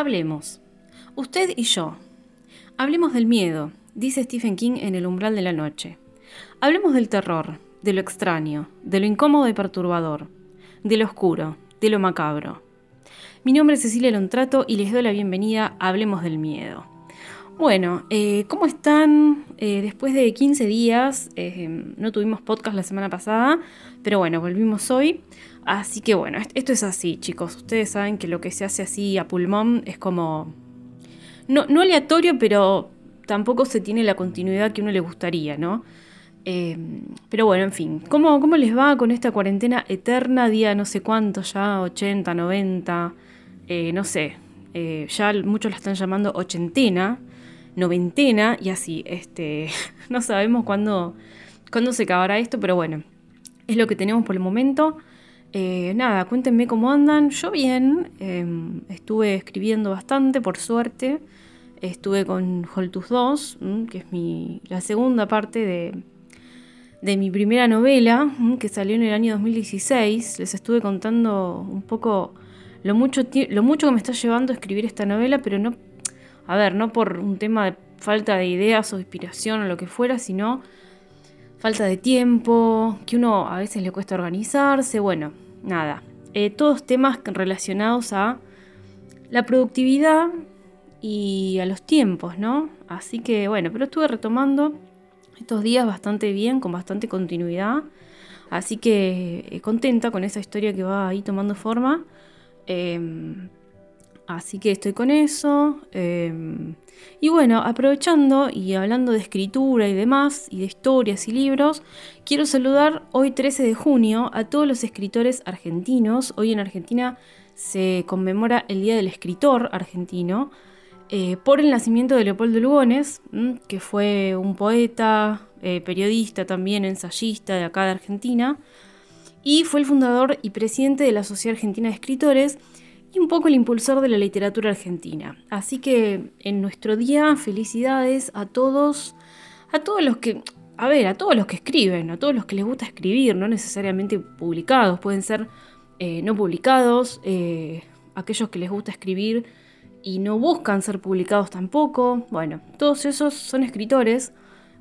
Hablemos. Usted y yo. Hablemos del miedo, dice Stephen King en El umbral de la noche. Hablemos del terror, de lo extraño, de lo incómodo y perturbador, de lo oscuro, de lo macabro. Mi nombre es Cecilia Lontrato y les doy la bienvenida a Hablemos del Miedo. Bueno, eh, ¿cómo están? Eh, después de 15 días, eh, no tuvimos podcast la semana pasada, pero bueno, volvimos hoy. Así que bueno, esto es así, chicos. Ustedes saben que lo que se hace así a pulmón es como... No, aleatorio, pero tampoco se tiene la continuidad que uno le gustaría, ¿no? pero bueno, en fin, ¿cómo, ¿cómo les va con esta cuarentena eterna? Día no sé cuánto ya, 80, 90, no sé. ya muchos la están llamando ochentena noventena y así. Este, no sabemos cuándo, cuándo se acabará esto, pero bueno, es lo que tenemos por el momento. Eh, nada, cuéntenme cómo andan. Yo bien, em, estuve escribiendo bastante, por suerte. Estuve con Holtus 2, que es mi, la segunda parte de, de mi primera novela, que salió en el año 2016. Les estuve contando un poco lo mucho, lo mucho que me está llevando a escribir esta novela, pero no a ver, no por un tema de falta de ideas o inspiración o lo que fuera, sino falta de tiempo, que uno a veces le cuesta organizarse, bueno, nada. Eh, todos temas relacionados a la productividad y a los tiempos, ¿no? Así que bueno, pero estuve retomando estos días bastante bien, con bastante continuidad. Así que eh, contenta con esa historia que va ahí tomando forma. Em, Así que estoy con eso. Em, y bueno, aprovechando y hablando de escritura y demás, y de historias y libros, quiero saludar hoy 13 de junio a todos los escritores argentinos. Hoy en Argentina se conmemora el Día del Escritor argentino eh, por el nacimiento de Leopoldo Lugones, que fue un poeta, eh, periodista también, ensayista de acá de Argentina, y fue el fundador y presidente de la Sociedad Argentina de Escritores y un poco el impulsor de la literatura argentina. Así que en nuestro día, felicidades a todos, a todos los que, a ver, a todos los que escriben, a todos los que les gusta escribir, no necesariamente publicados, pueden ser eh, no publicados, eh, aquellos que les gusta escribir y no buscan ser publicados tampoco. Bueno, todos esos son escritores,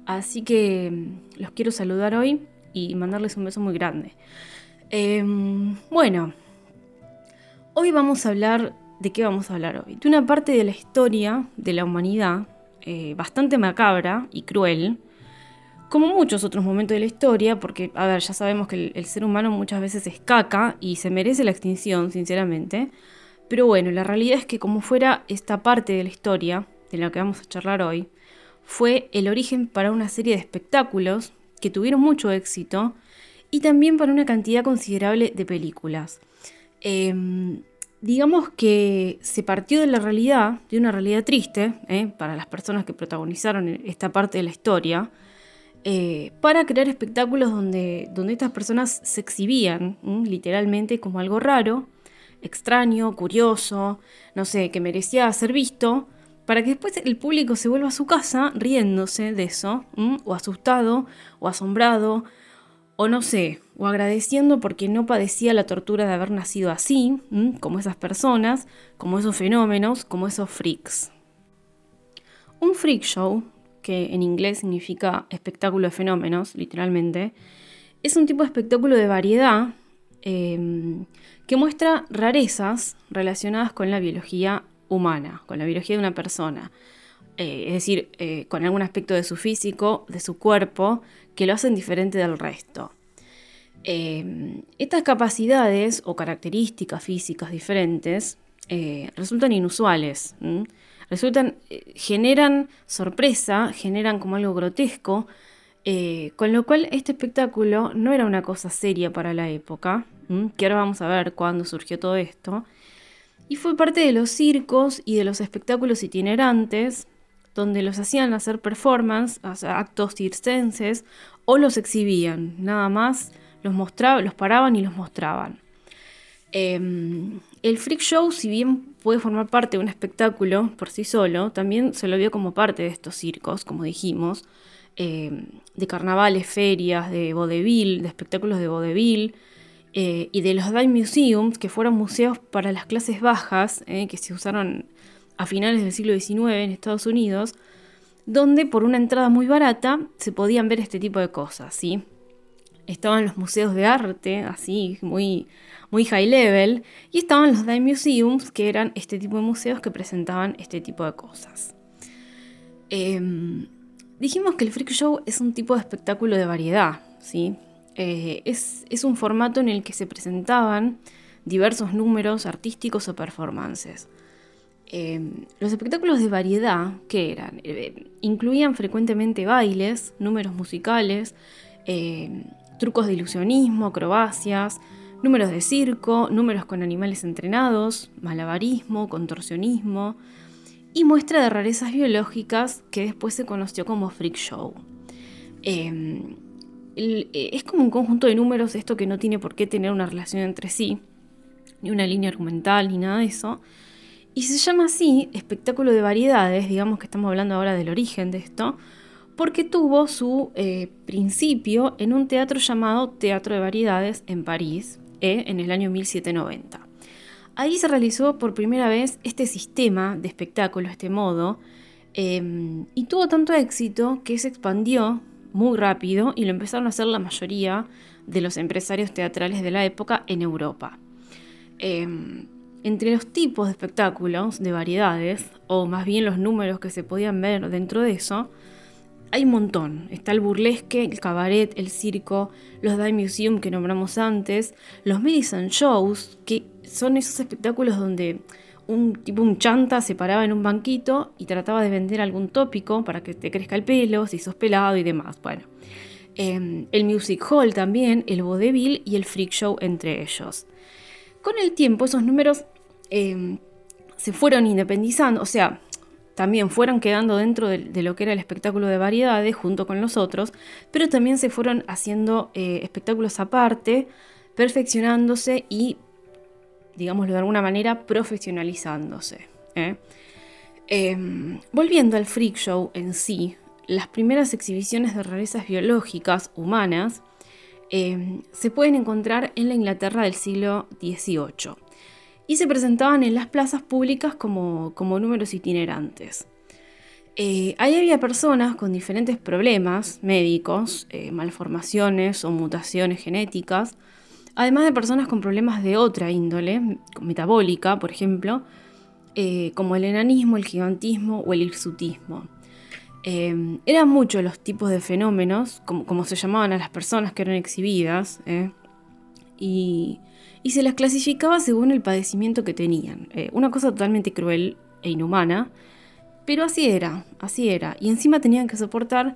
así que mm, los quiero saludar hoy y mandarles un beso muy grande. Em, bueno, Hoy vamos a hablar, ¿de qué vamos a hablar hoy? De una parte de la historia de la humanidad, eh, bastante macabra y cruel, como muchos otros momentos de la historia, porque, a ver, ya sabemos que el, ser humano muchas veces es caca y se merece la extinción, sinceramente. Pero bueno, la realidad es que como fuera esta parte de la historia, de la que vamos a charlar hoy, fue el origen para una serie de espectáculos que tuvieron mucho éxito y también para una cantidad considerable de películas. Em, digamos que se partió de la realidad, de una realidad triste, ¿eh? para las personas que protagonizaron esta parte de la historia, eh, para crear espectáculos donde, donde estas personas se exhibían literalmente como algo raro, extraño, curioso, no sé, que merecía ser visto, para que después el público se vuelva a su casa riéndose de eso, o asustado, o asombrado, o no sé, o agradeciendo porque no padecía la tortura de haber nacido así, como esas personas, como esos fenómenos, como esos freaks. Un freak show, que en inglés significa espectáculo de fenómenos, literalmente, es un tipo de espectáculo de variedad em, que muestra rarezas relacionadas con la biología humana, con la biología de una persona. Eh, es decir, eh, con algún aspecto de su físico, de su cuerpo, que lo hacen diferente del resto. Eh, estas capacidades o características físicas diferentes eh, resultan inusuales, resultan, eh, generan sorpresa, generan como algo grotesco, con lo cual este espectáculo no era una cosa seria para la época, que ahora vamos a ver cuándo surgió todo esto, y fue parte de los circos y de los espectáculos itinerantes, donde los hacían hacer performance, actos circenses, o los exhibían, nada más los, mostraba, los paraban y los mostraban. Em, el freak show, si bien puede formar parte de un espectáculo por sí solo, también se lo vio como parte de estos circos, como dijimos, em, de carnavales, ferias, de vodevil, de espectáculos de vodevil, eh, y de los Dime Museums, que fueron museos para las clases bajas, eh, que se usaron a finales del siglo XIX en Estados Unidos, donde por una entrada muy barata se podían ver este tipo de cosas, ¿sí? Estaban los museos de arte, así, muy, muy high level, y estaban los Dime Museums, que eran este tipo de museos que presentaban este tipo de cosas. Em, dijimos que el freak show es un tipo de espectáculo de variedad, ¿sí? Eh, es, un formato en el que se presentaban diversos números artísticos o performances. Em, los espectáculos de variedad, ¿qué eran? Eh, incluían frecuentemente bailes, números musicales, em, trucos de ilusionismo, acrobacias, números de circo, números con animales entrenados, malabarismo, contorsionismo y muestra de rarezas biológicas que después se conoció como freak show. Em, eh, es como un conjunto de números, esto que no tiene por qué tener una relación entre sí, ni una línea argumental, ni nada de eso. Y se llama así espectáculo de variedades, digamos que estamos hablando ahora del origen de esto, porque tuvo su eh, principio en un teatro llamado Teatro de Variedades en París, eh, en el año 1790. Ahí se realizó por primera vez este sistema de espectáculo, este modo, y tuvo tanto éxito que se expandió muy rápido y lo empezaron a hacer la mayoría de los empresarios teatrales de la época en Europa. Em, entre los tipos de espectáculos, de variedades, o más bien los números que se podían ver dentro de eso, hay un montón. Está el burlesque, el cabaret, el circo, los Dime Museum que nombramos antes, los medicine shows, que son esos espectáculos donde un tipo un chanta se paraba en un banquito y trataba de vender algún tópico para que te crezca el pelo, si sos pelado y demás. Bueno, em, el music hall también, el vodevil y el freak show entre ellos. Con el tiempo esos números em, se fueron independizando, o sea, también fueron quedando dentro de, lo que era el espectáculo de variedades junto con los otros, pero también se fueron haciendo eh, espectáculos aparte, perfeccionándose y digámoslo de alguna manera, profesionalizándose. ¿eh? Em, volviendo al freak show en sí, las primeras exhibiciones de rarezas biológicas humanas em, se pueden encontrar en la Inglaterra del siglo XVIII y se presentaban en las plazas públicas como, números itinerantes. Eh, ahí había personas con diferentes problemas médicos, eh, malformaciones o mutaciones genéticas, además de personas con problemas de otra índole, metabólica, por ejemplo, eh, como el enanismo, el gigantismo o el hirsutismo. Eh, eran muchos los tipos de fenómenos, como, se llamaban a las personas que eran exhibidas, y, se las clasificaba según el padecimiento que tenían. una cosa totalmente cruel e inhumana, pero así era, así era. Y encima tenían que soportar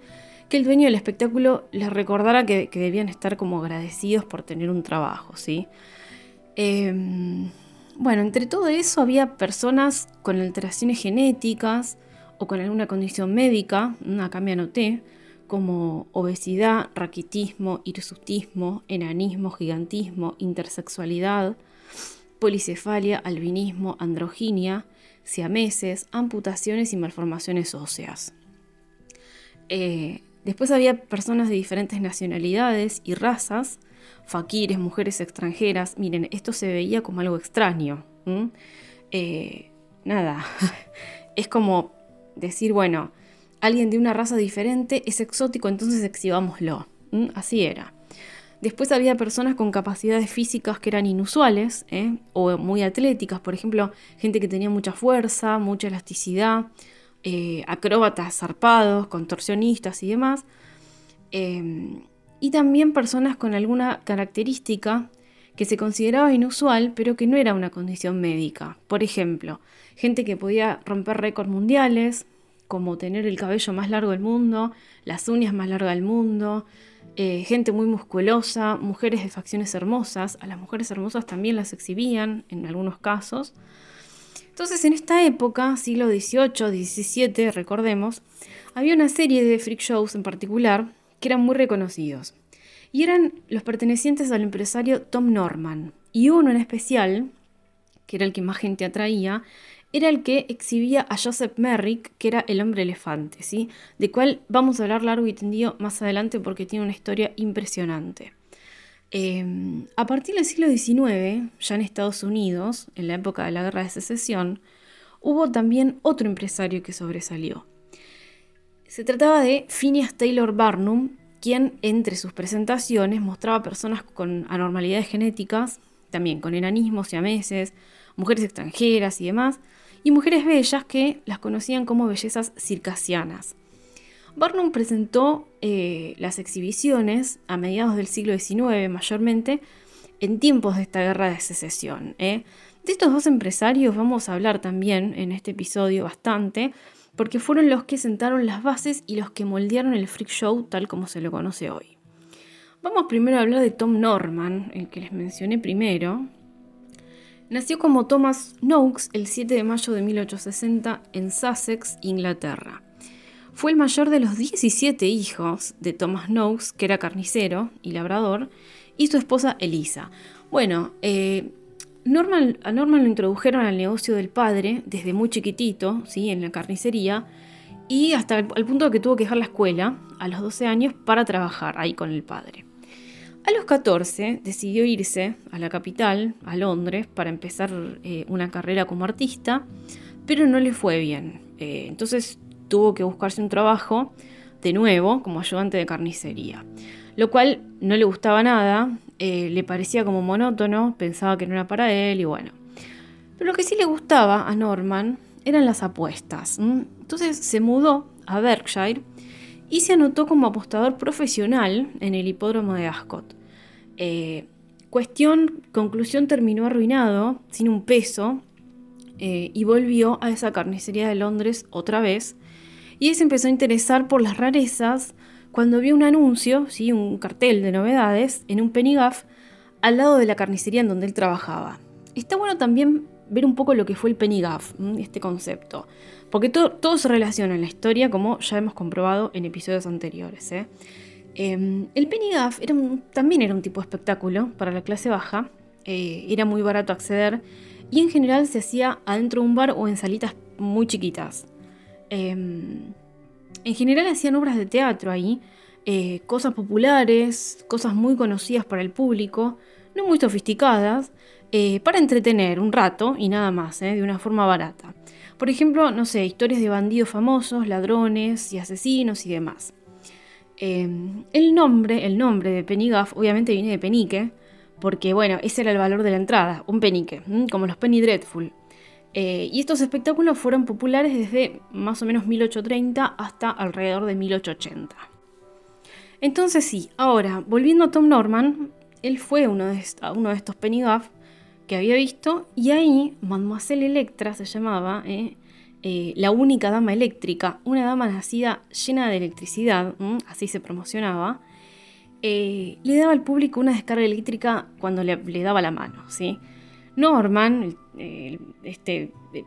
que el dueño del espectáculo les recordara que, debían estar como agradecidos por tener un trabajo, ¿sí? Em, bueno, entre todo eso había personas con alteraciones genéticas o con alguna condición médica, acá me anoté, como obesidad, raquitismo, hirsutismo, enanismo, gigantismo, intersexualidad, policefalia, albinismo, androginia, siameses, amputaciones y malformaciones óseas. Eh, Después había personas de diferentes nacionalidades y razas, faquires, mujeres extranjeras. Miren, esto se veía como algo extraño. Eh, nada, es como decir, bueno, alguien de una raza diferente es exótico, entonces exhibámoslo. Así era. Después había personas con capacidades físicas que eran inusuales ¿eh? o muy atléticas, por ejemplo, gente que tenía mucha fuerza, mucha elasticidad, eh, acróbatas zarpados, contorsionistas y demás. Em, y también personas con alguna característica que se consideraba inusual, pero que no era una condición médica. Por ejemplo, gente que podía romper récords mundiales, como tener el cabello más largo del mundo, las uñas más largas del mundo, eh, gente muy musculosa, mujeres de facciones hermosas. A las mujeres hermosas también las exhibían en algunos casos. Entonces, en esta época, siglo XVIII, XVII, recordemos, había una serie de freak shows en particular que eran muy reconocidos. Y eran los pertenecientes al empresario Tom Norman. Y uno en especial, que era el que más gente atraía, era el que exhibía a Joseph Merrick, que era el hombre elefante, ¿sí? De cual vamos a hablar largo y tendido más adelante porque tiene una historia impresionante. Em, a partir del siglo XIX, ya en Estados Unidos, en la época de la Guerra de Secesión, hubo también otro empresario que sobresalió. Se trataba de Phineas Taylor Barnum, quien entre sus presentaciones mostraba personas con anormalidades genéticas, también con enanismos y ameses, mujeres extranjeras y demás, y mujeres bellas que las conocían como bellezas circasianas. Barnum presentó eh, las exhibiciones a mediados del siglo XIX mayormente en tiempos de esta guerra de secesión. ¿eh? De estos dos empresarios vamos a hablar también en este episodio bastante, porque fueron los que sentaron las bases y los que moldearon el freak show tal como se lo conoce hoy. Vamos primero a hablar de Tom Norman, el que les mencioné primero. Nació como Thomas Noakes el 7 de mayo de 1860 en Sussex, Inglaterra. Fue el mayor de los 17 hijos de Thomas Noakes, que era carnicero y labrador, y su esposa Elisa. Bueno, eh, a Norman lo introdujeron al negocio del padre desde muy chiquitito, ¿sí? en la carnicería, y hasta el, punto de que tuvo que dejar la escuela a los 12 años para trabajar ahí con el padre. A los 14 decidió irse a la capital, a Londres, para empezar eh, una carrera como artista, pero no le fue bien. Eh, entonces tuvo que buscarse un trabajo de nuevo como ayudante de carnicería, lo cual no le gustaba nada, eh, le parecía como monótono, pensaba que no era para él y bueno. Pero lo que sí le gustaba a Norman eran las apuestas. Entonces se mudó a Berkshire y se anotó como apostador profesional en el hipódromo de Ascot. Eh, cuestión, conclusión terminó arruinado, sin un peso, eh, y volvió a esa carnicería de Londres otra vez, y se empezó a interesar por las rarezas cuando vio un anuncio, ¿sí? un cartel de novedades, en un penny gaff al lado de la carnicería en donde él trabajaba. Está bueno también ver un poco lo que fue el penny gaff, este concepto, porque todo se relaciona en la historia, como ya hemos comprobado en episodios anteriores. ¿eh? Em, el penny gaff también era un tipo de espectáculo para la clase baja, eh, era muy barato acceder y en general se hacía adentro de un bar o en salitas muy chiquitas. Em, en general hacían obras de teatro ahí, eh, cosas populares, cosas muy conocidas para el público, no muy sofisticadas, eh, para entretener un rato y nada más, eh, de una forma barata. Por ejemplo, no sé, historias de bandidos famosos, ladrones y asesinos y demás. Em, el nombre, el nombre de Pennygaff obviamente viene de penique, porque bueno, ese era el valor de la entrada, un penique, como los Penny Dreadful. Eh, y estos espectáculos fueron populares desde más o menos 1830 hasta alrededor de 1880. Entonces sí, ahora, volviendo a Tom Norman, él fue uno de, uno de estos Penny Gaff había visto y ahí Mademoiselle Electra se llamaba, eh, eh, la única dama eléctrica, una dama nacida llena de electricidad, así se promocionaba, le daba al público una descarga eléctrica cuando le, daba la mano, ¿sí? Norman, este eh,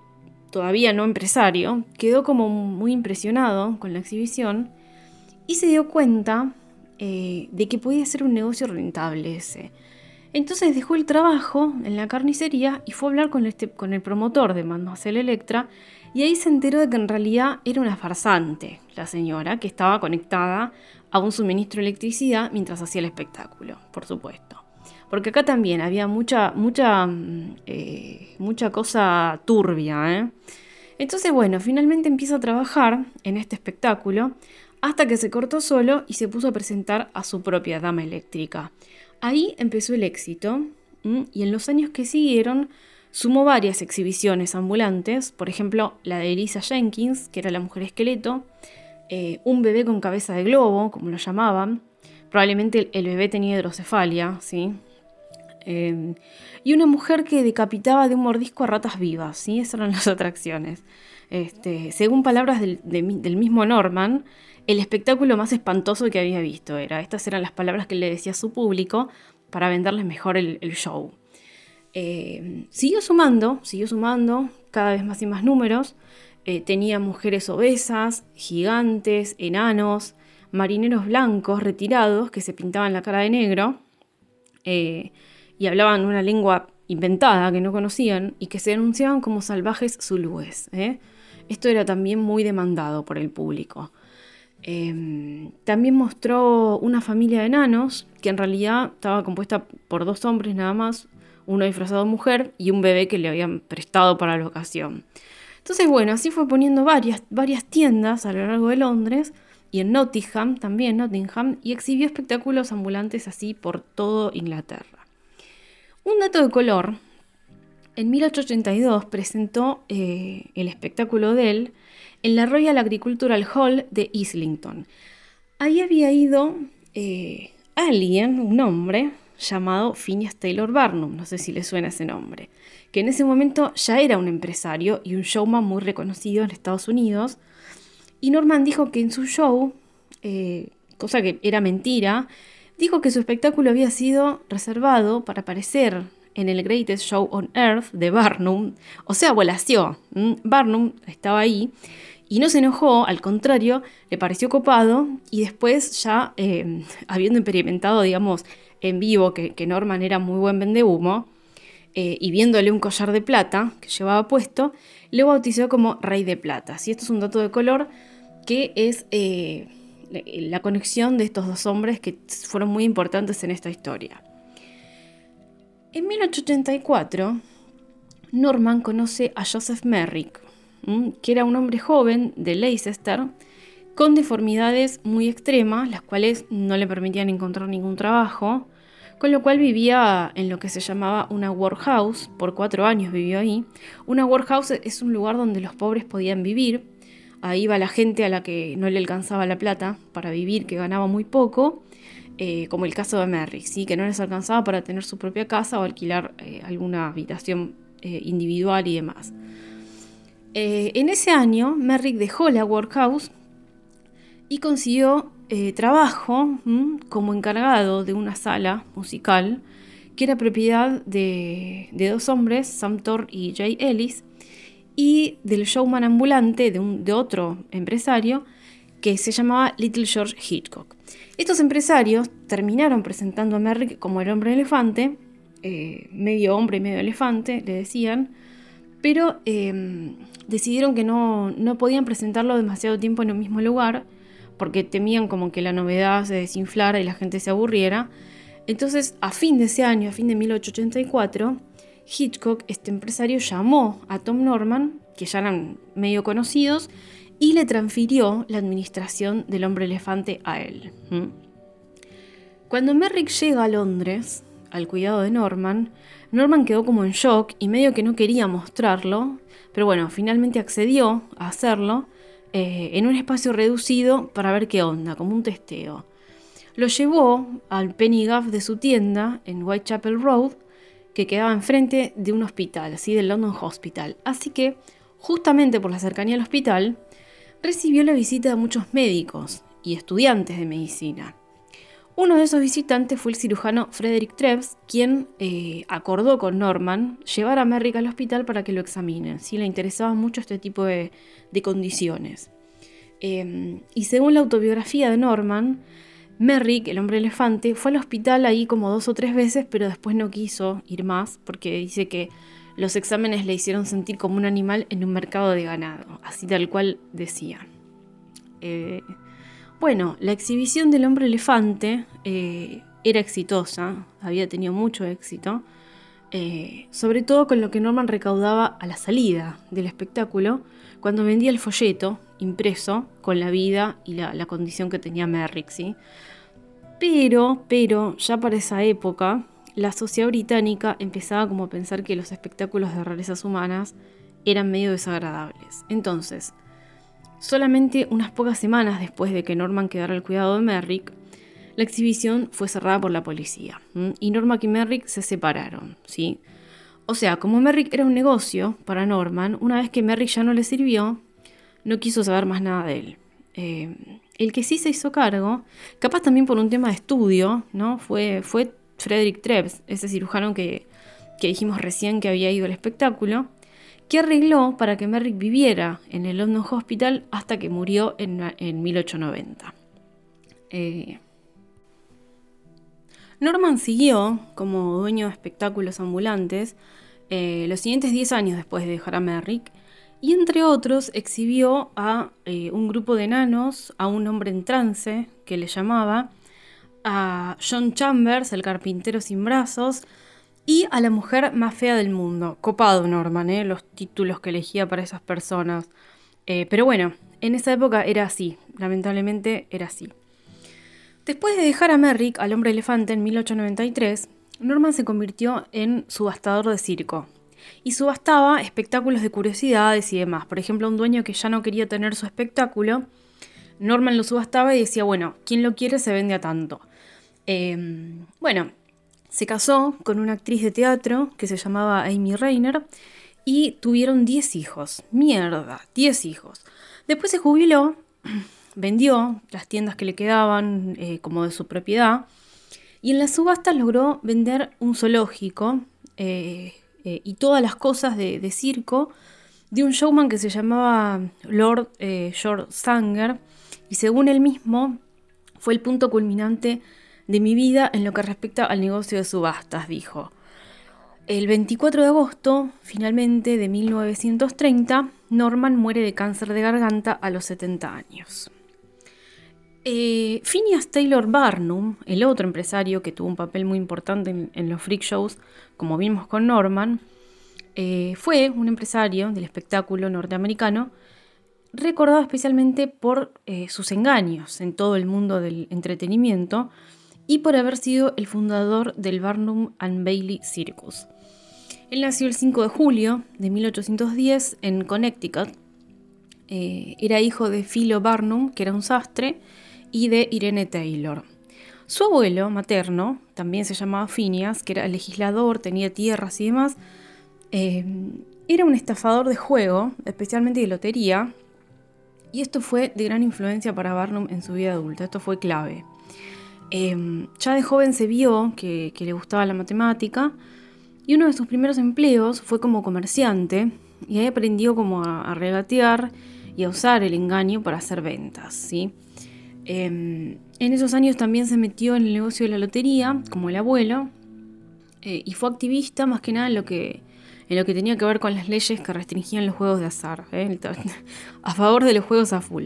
todavía no empresario, quedó como muy impresionado con la exhibición y se dio cuenta eh, de que podía ser un negocio rentable ese. Entonces dejó el trabajo en la carnicería y fue a hablar con, este, con el promotor de Mademoiselle Electra y ahí se enteró de que en realidad era una farsante, la señora, que estaba conectada a un suministro de electricidad mientras hacía el espectáculo, por supuesto. Porque acá también había mucha, mucha, mm, eh, mucha cosa turbia. ¿eh? Entonces, bueno, finalmente empieza a trabajar en este espectáculo hasta que se cortó solo y se puso a presentar a su propia dama eléctrica. Ahí empezó el éxito y en los años que siguieron sumó varias exhibiciones ambulantes, por ejemplo la de Elisa Jenkins, que era la mujer esqueleto, eh, un bebé con cabeza de globo, como lo llamaban, probablemente el bebé tenía hidrocefalia, ¿sí? Em, y una mujer que decapitaba de un mordisco a ratas vivas, ¿sí? Esas eran las atracciones. Este, según palabras del, mismo Norman, el espectáculo más espantoso que había visto era. Estas eran las palabras que le decía a su público para venderles mejor el, show. Em, siguió sumando, siguió sumando cada vez más y más números. Eh, tenía mujeres obesas, gigantes, enanos, marineros blancos retirados que se pintaban la cara de negro. Eh, y hablaban una lengua inventada que no conocían y que se denunciaban como salvajes zulúes. ¿eh? Esto era también muy demandado por el público. Em, también mostró una familia de enanos, que en realidad estaba compuesta por dos hombres nada más, uno disfrazado de mujer y un bebé que le habían prestado para la ocasión. Entonces, bueno, así fue poniendo varias, varias tiendas a lo largo de Londres y en Nottingham, también Nottingham, y exhibió espectáculos ambulantes así por todo Inglaterra. Un dato de color, en 1882 presentó eh, el espectáculo de él en la Royal Agricultural Hall de Islington. Ahí había ido eh, alguien, un hombre, llamado Phineas Taylor Barnum, no sé si le suena ese nombre, que en ese momento ya era un empresario y un showman muy reconocido en Estados Unidos. Y Norman dijo que en su show, eh, cosa que era mentira, dijo que su espectáculo había sido reservado para aparecer en el Greatest Show on Earth de Barnum, o sea, volació. Barnum estaba ahí y no se enojó, al contrario, le pareció copado y después ya em, habiendo experimentado, digamos, en vivo que, Norman era muy buen vendehumo eh, y viéndole un collar de plata que llevaba puesto, le bautizó como Rey de Plata. Y esto es un dato de color que es eh, la conexión de estos dos hombres que fueron muy importantes en esta historia. En 1884, Norman conoce a Joseph Merrick, que era un hombre joven de Leicester con deformidades muy extremas, las cuales no le permitían encontrar ningún trabajo, con lo cual vivía en lo que se llamaba una workhouse, por cuatro años vivió ahí. Una workhouse es un lugar donde los pobres podían vivir, ahí iba la gente a la que no le alcanzaba la plata para vivir, que ganaba muy poco, eh, como el caso de Merrick, ¿sí? que no les alcanzaba para tener su propia casa o alquilar eh, alguna habitación eh, individual y demás. En ese año, Merrick dejó la workhouse y consiguió trabajo como encargado de una sala musical que era propiedad de, dos hombres, Sam Thor y Jay Ellis, y del showman ambulante de, de otro empresario que se llamaba Little George Hitchcock. Estos empresarios terminaron presentando a Merrick como el hombre elefante, eh, medio hombre y medio elefante, le decían, pero em, decidieron que no, no podían presentarlo demasiado tiempo en un mismo lugar, porque temían como que la novedad se desinflara y la gente se aburriera. Entonces, a fin de ese año, a fin de 1884, Hitchcock, este empresario, llamó a Tom Norman, que ya eran medio conocidos, y le transfirió la administración del hombre elefante a él. Cuando Merrick llega a Londres, al cuidado de Norman, Norman quedó como en shock y medio que no quería mostrarlo, pero bueno, finalmente accedió a hacerlo eh, en un espacio reducido para ver qué onda, como un testeo. Lo llevó al Penny Gaff de su tienda en Whitechapel Road, que quedaba enfrente de un hospital, así del London Hospital. Así que, justamente por la cercanía al hospital, recibió la visita de muchos médicos y estudiantes de medicina. Uno de esos visitantes fue el cirujano Frederick Treves, quien eh, acordó con Norman llevar a Merrick al hospital para que lo examinen. Si le interesaba mucho este tipo de, condiciones. Em, y según la autobiografía de Norman, Merrick, el hombre elefante, fue al hospital ahí como dos o tres veces, pero después no quiso ir más porque dice que los exámenes le hicieron sentir como un animal en un mercado de ganado, así tal cual decía. Eh, bueno, la exhibición del hombre elefante eh, era exitosa, había tenido mucho éxito, eh, sobre todo con lo que Norman recaudaba a la salida del espectáculo, cuando vendía el folleto impreso con la vida y la, condición que tenía Merrick. Pero, pero, ya para esa época, la sociedad británica empezaba a pensar que los espectáculos de rarezas humanas eran medio desagradables. Entonces, solamente unas pocas semanas después de que Norman quedara al cuidado de Merrick, la exhibición fue cerrada por la policía y Norman y Merrick se separaron, ¿sí? O sea, como Merrick era un negocio para Norman, una vez que Merrick ya no le sirvió, no quiso saber más nada de él. Eh, el que sí se hizo cargo, capaz también por un tema de estudio, ¿no? Fue, fue Frederick Treves, ese cirujano que, dijimos recién que había ido al espectáculo, que arregló para que Merrick viviera en el London Hospital hasta que murió en, 1890. Eh, Norman siguió como dueño de espectáculos ambulantes eh, los siguientes 10 años después de dejar a Merrick y entre otros exhibió a eh, un grupo de enanos, a un hombre en trance que le llamaba, a John Chambers, el carpintero sin brazos, y a la mujer más fea del mundo. Copado Norman, ¿eh? los títulos que elegía para esas personas. Eh, pero bueno, en esa época era así, lamentablemente era así. Después de dejar a Merrick, al hombre elefante, en 1893, Norman se convirtió en subastador de circo. Y subastaba espectáculos de curiosidades y demás. Por ejemplo, un dueño que ya no quería tener su espectáculo, Norman lo subastaba y decía, bueno, quien lo quiere se vende a tanto. Em, bueno, se casó con una actriz de teatro que se llamaba Amy Rainer y tuvieron 10 hijos. Mierda, 10 hijos. Después se jubiló, vendió las tiendas que le quedaban eh, como de su propiedad y en la subasta logró vender un zoológico eh, eh, y todas las cosas de, de, circo de un showman que se llamaba Lord George Sanger y según él mismo fue el punto culminante de mi vida en lo que respecta al negocio de subastas, dijo. El 24 de agosto, finalmente, de 1930, Norman muere de cáncer de garganta a los 70 años. Eh, Phineas Taylor Barnum, el otro empresario que tuvo un papel muy importante en, los freak shows, como vimos con Norman, eh, fue un empresario del espectáculo norteamericano recordado especialmente por eh, sus engaños en todo el mundo del entretenimiento y por haber sido el fundador del Barnum and Bailey Circus. Él nació el 5 de julio de 1810 en Connecticut. Eh, era hijo de Philo Barnum, que era un sastre, y de Irene Taylor. Su abuelo materno, también se llamaba Phineas, que era legislador, tenía tierras y demás, eh, era un estafador de juego, especialmente de lotería, y esto fue de gran influencia para Barnum en su vida adulta, esto fue clave. Em, ya de joven se vio que, le gustaba la matemática y uno de sus primeros empleos fue como comerciante y ahí aprendió como a, regatear y a usar el engaño para hacer ventas. ¿sí? Em, en esos años también se metió en el negocio de la lotería, como el abuelo, eh, y fue activista más que nada en lo que, tenía que ver con las leyes que restringían los juegos de azar, ¿eh? a favor de los juegos a full.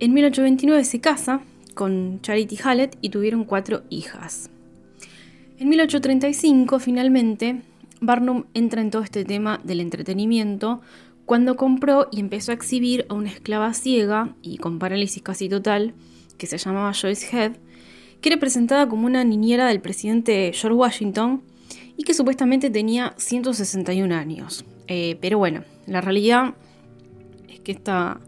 En 1829 se casa con Charity Hallett y tuvieron cuatro hijas. En 1835, finalmente, Barnum entra en todo este tema del entretenimiento cuando compró y empezó a exhibir a una esclava ciega y con parálisis casi total, que se llamaba Joyce Head, que era presentada como una niñera del presidente George Washington y que supuestamente tenía 161 años. Eh, pero bueno, la realidad es que esta,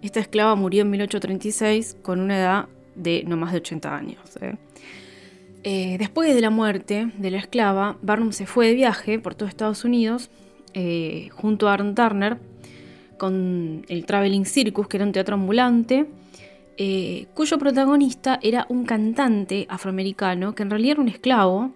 esta esclava murió en 1836 con una edad de no más de 80 años. ¿eh? Eh, después de la muerte de la esclava, Barnum se fue de viaje por todo Estados Unidos eh, junto a Aaron Turner con el Traveling Circus, que era un teatro ambulante, cuyo protagonista era un cantante afroamericano que en realidad era un esclavo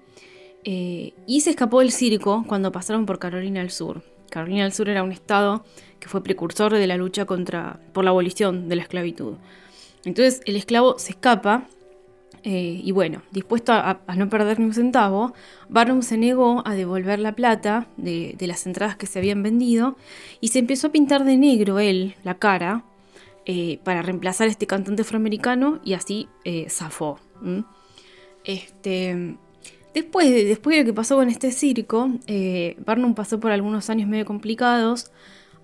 y se escapó del circo cuando pasaron por Carolina del Sur. Carolina del Sur era un estado que fue precursor de la lucha contra, por la abolición de la esclavitud. Entonces el esclavo se escapa eh, y bueno, dispuesto a, no perder ni un centavo, Barnum se negó a devolver la plata de, las entradas que se habían vendido y se empezó a pintar de negro él la cara eh, para reemplazar a este cantante afroamericano y así eh, zafó. Este, después, de, después de lo que pasó con este circo, Barnum pasó por algunos años medio complicados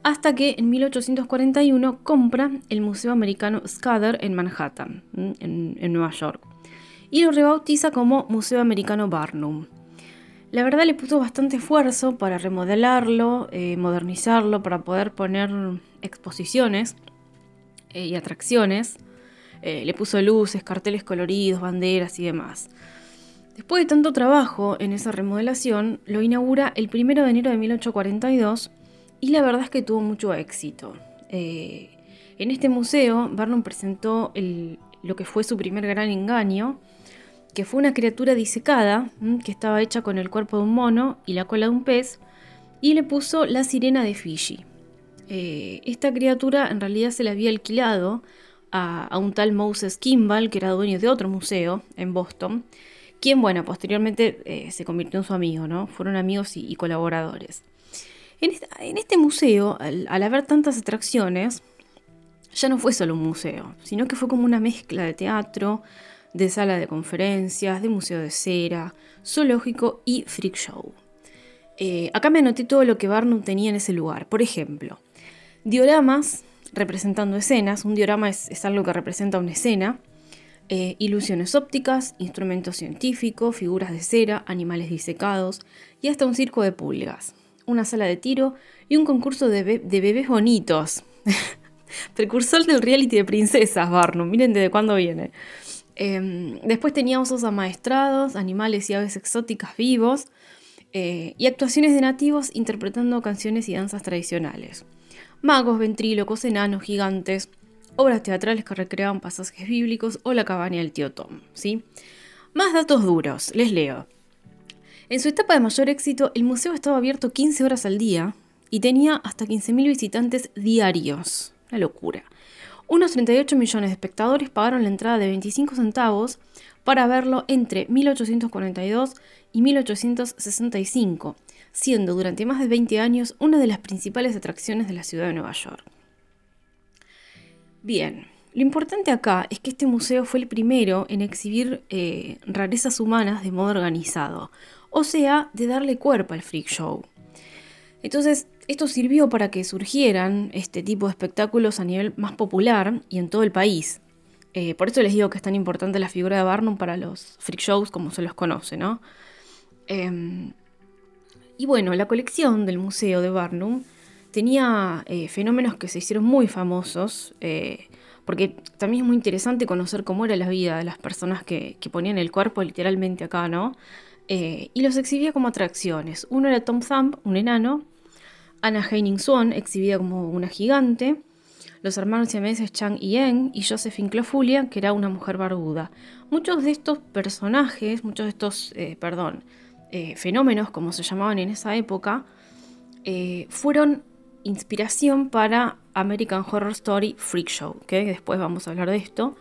hasta que en 1841 compra el Museo Americano Scudder en Manhattan, en, Nueva York, y lo rebautiza como Museo Americano Barnum. La verdad le puso bastante esfuerzo para remodelarlo, eh, modernizarlo, para poder poner exposiciones eh, y atracciones. Eh, le puso luces, carteles coloridos, banderas y demás. Después de tanto trabajo en esa remodelación, lo inaugura el 1 de enero de 1842 y la verdad es que tuvo mucho éxito. Eh, en este museo, Barnum presentó lo que fue su primer gran engaño, que fue una criatura disecada, que estaba hecha con el cuerpo de un mono y la cola de un pez, y le puso la sirena de Fiji. Eh, esta criatura en realidad se la había alquilado a, un tal Moses Kimball, que era dueño de otro museo en Boston, quien, bueno, posteriormente eh, se convirtió en su amigo, ¿no? Fueron amigos y colaboradores. En, este museo, al, haber tantas atracciones, ya no fue solo un museo, sino que fue como una mezcla de teatro, de sala de conferencias, de museo de cera, zoológico y freak show. Eh, acá me anoté todo lo que Barnum tenía en ese lugar. Por ejemplo, dioramas representando escenas. Un diorama es, algo que representa una escena. Eh, ilusiones ópticas, instrumentos científicos, figuras de cera, animales disecados y hasta un circo de pulgas, una sala de tiro y un concurso de, bebés bonitos. Precursor del reality de princesas, Barnum, miren desde cuándo viene. Em, después teníamos osos amaestrados, animales y aves exóticas vivos, eh, y actuaciones de nativos interpretando canciones y danzas tradicionales. Magos, ventrílocos, enanos, gigantes, obras teatrales que recreaban pasajes bíblicos o la cabaña del tío Tom. ¿sí? Más datos duros, les leo. En su etapa de mayor éxito, el museo estaba abierto 15 horas al día y tenía hasta 15.000 visitantes diarios. Una locura. Unos 38 millones de espectadores pagaron la entrada de 25 centavos para verlo entre 1842 y 1865, siendo durante más de 20 años una de las principales atracciones de la ciudad de Nueva York. Bien, lo importante acá es que este museo fue el primero en exhibir eh, rarezas humanas de modo organizado, o sea, de darle cuerpo al freak show. Entonces, esto sirvió para que surgieran este tipo de espectáculos a nivel más popular y en todo el país, eh, por eso les digo que es tan importante la figura de Barnum para los freak shows como se los conoce, ¿no? Em, y bueno, la colección del Museo de Barnum tenía eh, fenómenos que se hicieron muy famosos, eh, porque también es muy interesante conocer cómo era la vida de las personas que, ponían el cuerpo literalmente acá, ¿no? Y los exhibía como atracciones. Uno era Tom Thumb, un enano, Anna Heining Swan, exhibida como una gigante, los hermanos siameses Chang y Yen y Josephine Clofulia, que era una mujer barbuda. Muchos de estos personajes, muchos de estos, eh, perdón, eh, fenómenos, como se llamaban en esa época, eh, fueron inspiración para American Horror Story Freak Show, que después vamos a hablar de esto.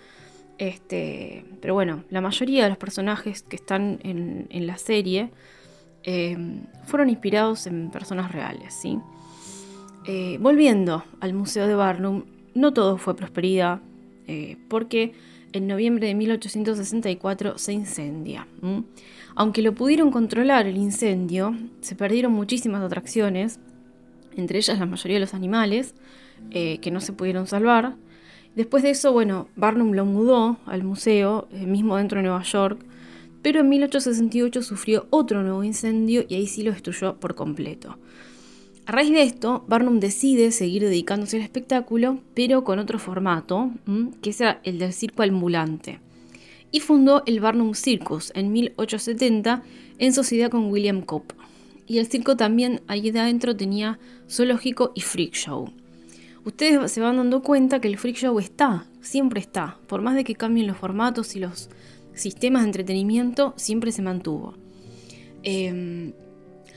Este, pero bueno, la mayoría de los personajes que están en, la serie fueron inspirados en personas reales, ¿sí? volviendo al Museo de Barnum, no todo fue prosperidad, eh, porque en noviembre de 1864 se incendia. Aunque lo pudieron controlar el incendio, se perdieron muchísimas atracciones, entre ellas la mayoría de los animales, eh, que no se pudieron salvar. Después de eso, bueno, Barnum lo mudó al museo, eh, mismo dentro de Nueva York, pero en 1868 sufrió otro nuevo incendio y ahí sí lo destruyó por completo. A raíz de esto, Barnum decide seguir dedicándose al espectáculo, pero con otro formato, que es el del circo ambulante. Y fundó el Barnum Circus en 1870 en sociedad con William Cope. Y el circo también ahí adentro tenía zoológico y freak show. Ustedes se van dando cuenta que el freak show está, siempre está. Por más de que cambien los formatos y los sistemas de entretenimiento, siempre se mantuvo. Em,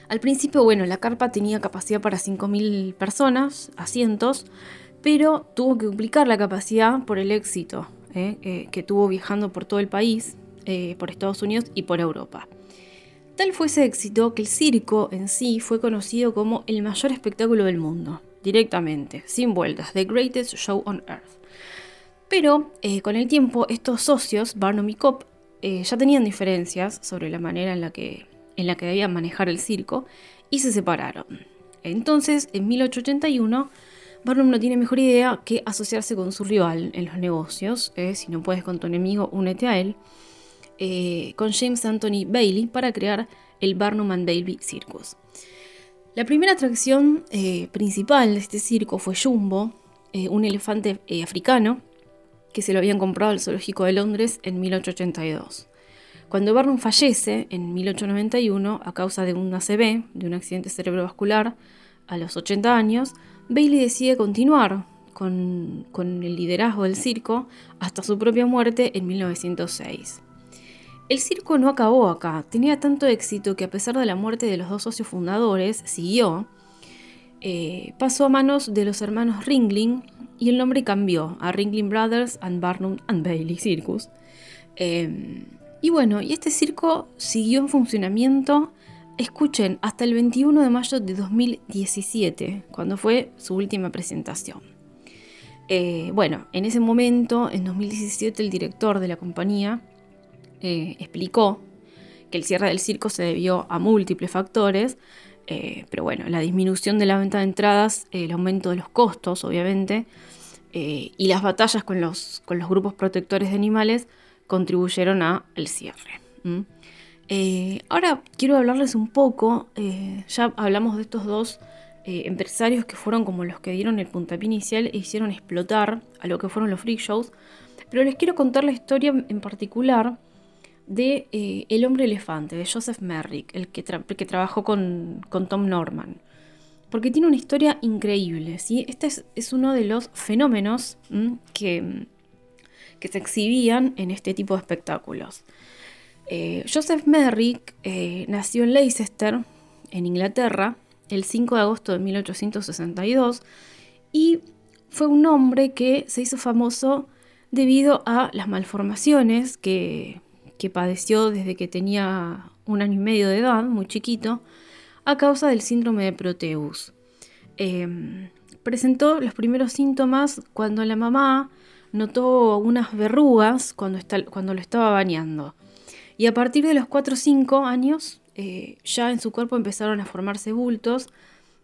al principio, bueno, la carpa tenía capacidad para 5.000 personas, asientos, pero tuvo que duplicar la capacidad por el éxito eh, eh, que tuvo viajando por todo el país, eh, por Estados Unidos y por Europa. Tal fue ese éxito que el circo en sí fue conocido como el mayor espectáculo del mundo, directamente, sin vueltas, The Greatest Show on Earth. Pero con el tiempo estos socios, Barnum y Cobb, ya tenían diferencias sobre la manera en la que en la que debían manejar el circo y se separaron. Entonces, en 1881, Barnum no tiene mejor idea que asociarse con su rival en los negocios, eh, si no puedes con tu enemigo, únete a él, eh, con James Anthony Bailey para crear el Barnum and Bailey Circus. La primera atracción eh, principal de este circo fue Jumbo, un elefante africano que se lo habían comprado al Zoológico de Londres en 1882. Cuando Barnum fallece en 1891 a causa de un ACV, de un accidente cerebrovascular, a los 80 años, Bailey decide continuar con, el liderazgo del circo hasta su propia muerte en 1906. El circo no acabó acá, tenía tanto éxito que a pesar de la muerte de los dos socios fundadores, siguió, eh, pasó a manos de los hermanos Ringling y el nombre cambió a Ringling Brothers and Barnum and Bailey Circus. Em, y bueno, y este circo siguió en funcionamiento escuchen, hasta el 21 de mayo de 2017, cuando fue su última presentación. Eh, bueno, en ese momento, en 2017, el director de la compañía eh, explicó que el cierre del circo se debió a múltiples factores, eh, pero bueno, la disminución de la venta de entradas, el aumento de los costos, obviamente, y las batallas con los, con los grupos protectores de animales contribuyeron al cierre. ahora quiero hablarles un poco, ya hablamos de estos dos eh, empresarios que fueron como los que dieron el puntapié inicial e hicieron explotar a lo que fueron los freak shows. Pero les quiero contar la historia en particular de eh, El hombre elefante, de Joseph Merrick, el que, que trabajó con, Tom Norman. Porque tiene una historia increíble. ¿sí? Este es, uno de los fenómenos que, que, se exhibían en este tipo de espectáculos. Eh, Joseph Merrick nació en Leicester, en Inglaterra, el 5 de agosto de 1862 y fue un hombre que se hizo famoso debido a las malformaciones que, padeció desde que tenía un año y medio de edad, muy chiquito, a causa del síndrome de Proteus. Em, presentó los primeros síntomas cuando la mamá notó unas verrugas cuando, cuando lo estaba bañando. Y a partir de los 4 o 5 años eh, ya en su cuerpo empezaron a formarse bultos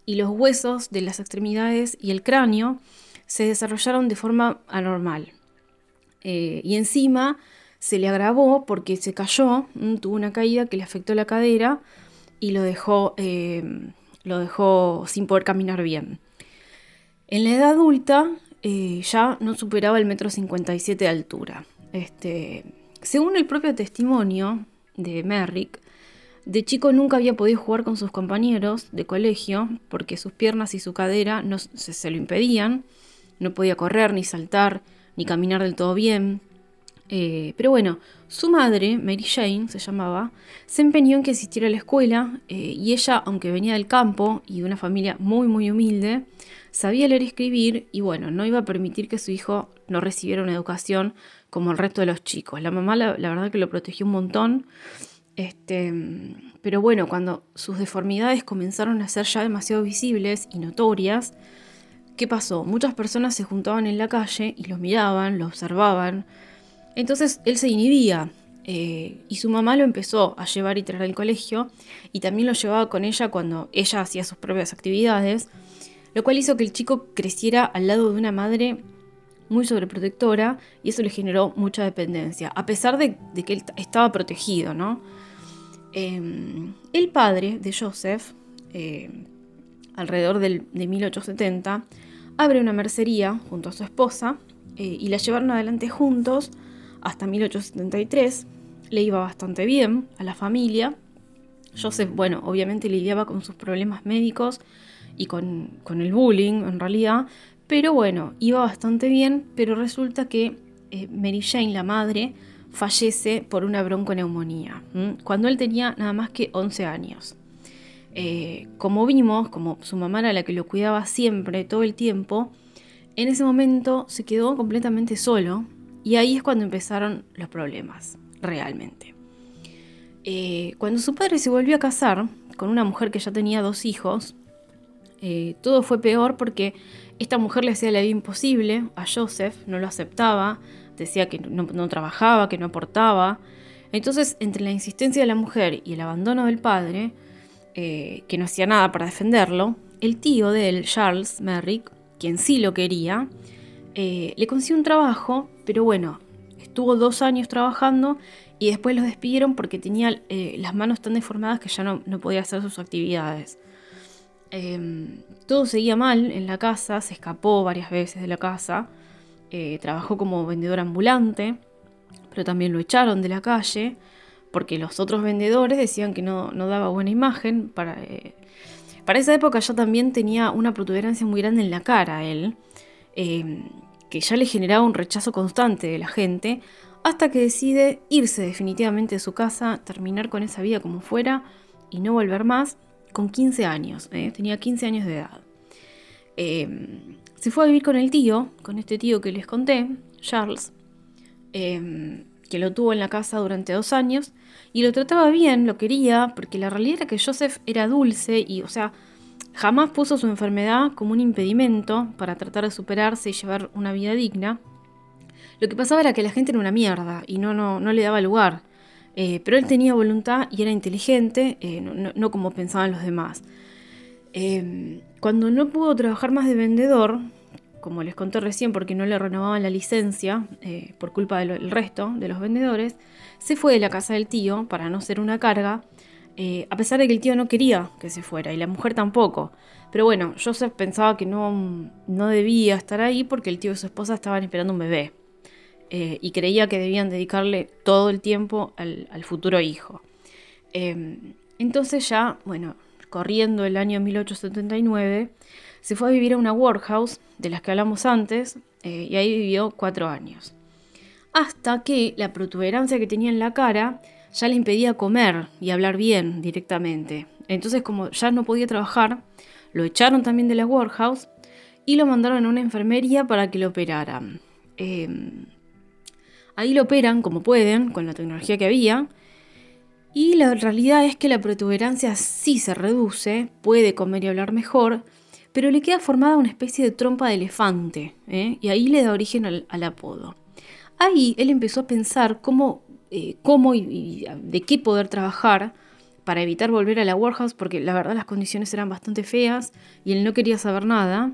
y los huesos de las extremidades y el cráneo se desarrollaron de forma anormal. Eh, y encima se le agravó porque se cayó, mm, tuvo una caída que le afectó la cadera y lo dejó, eh, lo dejó sin poder caminar bien. En la edad adulta ya no superaba el metro 57 de altura. Este, según el propio testimonio de Merrick, de chico nunca había podido jugar con sus compañeros de colegio porque sus piernas y su cadera no, se, lo impedían. No podía correr, ni saltar, ni caminar del todo bien. Eh, pero bueno, su madre, Mary Jane se llamaba, se empeñó en que asistiera a la escuela eh, y ella, aunque venía del campo y de una familia muy muy humilde, sabía leer y escribir y bueno, no iba a permitir que su hijo no recibiera una educación como el resto de los chicos. La mamá la verdad que lo protegió un montón este, pero bueno, cuando sus deformidades comenzaron a ser ya demasiado visibles y notorias, ¿qué pasó? Muchas personas se juntaban en la calle y los miraban, lo observaban. Entonces él se inhibía eh, y su mamá lo empezó a llevar y traer al colegio y también lo llevaba con ella cuando ella hacía sus propias actividades, lo cual hizo que el chico creciera al lado de una madre muy sobreprotectora y eso le generó mucha dependencia, a pesar de, que él estaba protegido, ¿no? Em, el padre de Joseph, eh, alrededor del, de 1870, abre una mercería junto a su esposa eh, y la llevaron adelante juntos hasta 1873. Le iba bastante bien a la familia. Joseph, bueno, obviamente lidiaba con sus problemas médicos y con, el bullying en realidad, pero bueno, iba bastante bien, pero resulta que eh, Mary Jane, la madre, fallece por una bronconeumonía, cuando él tenía nada más que 11 años. Eh, como vimos, como su mamá era la que lo cuidaba siempre, todo el tiempo, en ese momento se quedó completamente solo y ahí es cuando empezaron los problemas, realmente. Eh, cuando su padre se volvió a casar con una mujer que ya tenía dos hijos, todo fue peor porque esta mujer le hacía la vida imposible a Joseph, no lo aceptaba, decía que no, trabajaba, que no aportaba. Entonces, entre la insistencia de la mujer y el abandono del padre, eh, que no hacía nada para defenderlo, el tío de él, Charles Merrick, quien sí lo quería, eh, le consiguió un trabajo, pero bueno, estuvo dos años trabajando y después lo despidieron porque tenía eh, las manos tan deformadas que ya no, no podía hacer sus actividades. Em, todo seguía mal en la casa, se escapó varias veces de la casa, eh, trabajó como vendedor ambulante, pero también lo echaron de la calle porque los otros vendedores decían que no, daba buena imagen. Para, para esa época ya también tenía una protuberancia muy grande en la cara él, em, que ya le generaba un rechazo constante de la gente, hasta que decide irse definitivamente de su casa, terminar con esa vida como fuera y no volver más con 15 años, ¿eh? tenía 15 años de edad. Em, se fue a vivir con el tío, con este tío que les conté, Charles, em, que lo tuvo en la casa durante dos años y lo trataba bien, lo quería, porque la realidad era que Joseph era dulce y, o sea, jamás puso su enfermedad como un impedimento para tratar de superarse y llevar una vida digna. Lo que pasaba era que la gente era una mierda y no, no, no le daba lugar. Eh, pero él tenía voluntad y era inteligente, eh, no, como pensaban los demás. Eh, cuando no pudo trabajar más de vendedor, como les conté recién, porque no le renovaban la licencia por culpa del resto de los vendedores, se fue de la casa del tío para no ser una carga, a pesar de que el tío no quería que se fuera y la mujer tampoco. Pero bueno, Joseph pensaba que no, no debía estar ahí porque el tío y su esposa estaban esperando un bebé. Eh, y creía que debían dedicarle todo el tiempo al, futuro hijo. Em, entonces ya, bueno, corriendo el año 1879, se fue a vivir a una workhouse de las que hablamos antes eh, y ahí vivió cuatro años. Hasta que la protuberancia que tenía en la cara ya le impedía comer y hablar bien directamente. Entonces como ya no podía trabajar, lo echaron también de la workhouse y lo mandaron a una enfermería para que lo operaran. Em, Ahí lo operan como pueden, con la tecnología que había. Y la realidad es que la protuberancia sí se reduce, puede comer y hablar mejor, pero le queda formada una especie de trompa de elefante, ¿eh? y ahí le da origen al, apodo. Ahí él empezó a pensar cómo, eh, cómo y, de qué poder trabajar para evitar volver a la warehouse, porque la verdad las condiciones eran bastante feas y él no quería saber nada.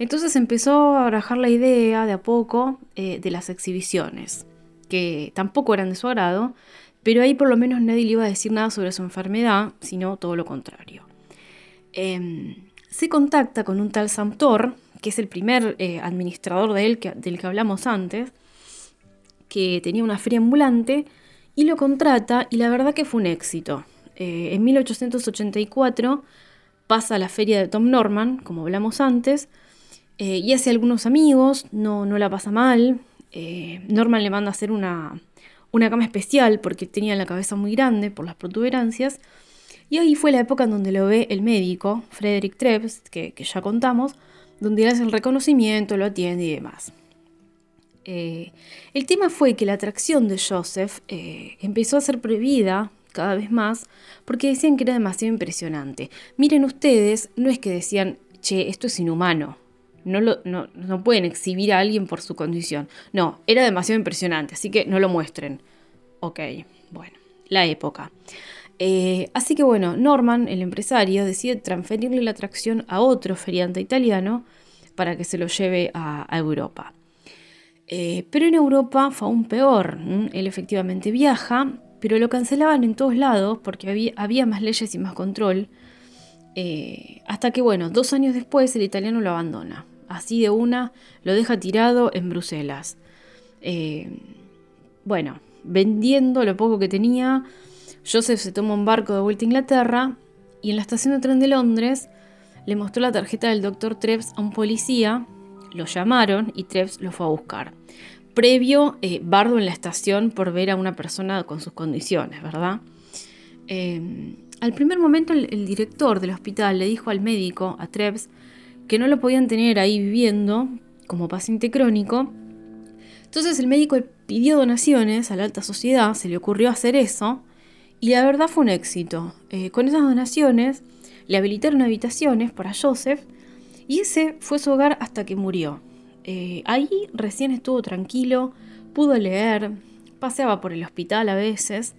Entonces empezó a barajar la idea de a poco eh, de las exhibiciones, que tampoco eran de su agrado, pero ahí por lo menos nadie le iba a decir nada sobre su enfermedad, sino todo lo contrario. Em, se contacta con un tal Samtor, que es el primer eh, administrador de él del que hablamos antes, que tenía una feria ambulante, y lo contrata, y la verdad que fue un éxito. Eh, en 1884 pasa la feria de Tom Norman, como hablamos antes, eh, y hace algunos amigos, no, no la pasa mal. Eh, Norman le manda a hacer una, una cama especial porque tenía la cabeza muy grande por las protuberancias. Y ahí fue la época en donde lo ve el médico, Frederick Trebs, que, ya contamos, donde le hace el reconocimiento, lo atiende y demás. Eh, el tema fue que la atracción de Joseph empezó a ser prohibida cada vez más porque decían que era demasiado impresionante. Miren ustedes, no es que decían, che, esto es inhumano, no, lo, no, pueden exhibir a alguien por su condición. No, era demasiado impresionante, así que no lo muestren. Ok, bueno, la época. Eh, así que bueno, Norman, el empresario, decide transferirle la atracción a otro feriante italiano para que se lo lleve a, Europa. Eh, pero en Europa fue aún peor. Él efectivamente viaja, pero lo cancelaban en todos lados porque había, más leyes y más control. Eh, hasta que, bueno, dos años después el italiano lo abandona así de una, lo deja tirado en Bruselas. Eh, bueno, vendiendo lo poco que tenía, Joseph se toma un barco de vuelta a Inglaterra y en la estación de tren de Londres le mostró la tarjeta del doctor Trebs a un policía, lo llamaron y Trebs lo fue a buscar. Previo eh, bardo en la estación por ver a una persona con sus condiciones, ¿verdad? Eh, al primer momento el, director del hospital le dijo al médico, a Trebs, que no lo podían tener ahí viviendo como paciente crónico. Entonces el médico pidió donaciones a la alta sociedad, se le ocurrió hacer eso, y la verdad fue un éxito. Eh, con esas donaciones le habilitaron habitaciones para Joseph, y ese fue su hogar hasta que murió. Eh, ahí recién estuvo tranquilo, pudo leer, paseaba por el hospital a veces,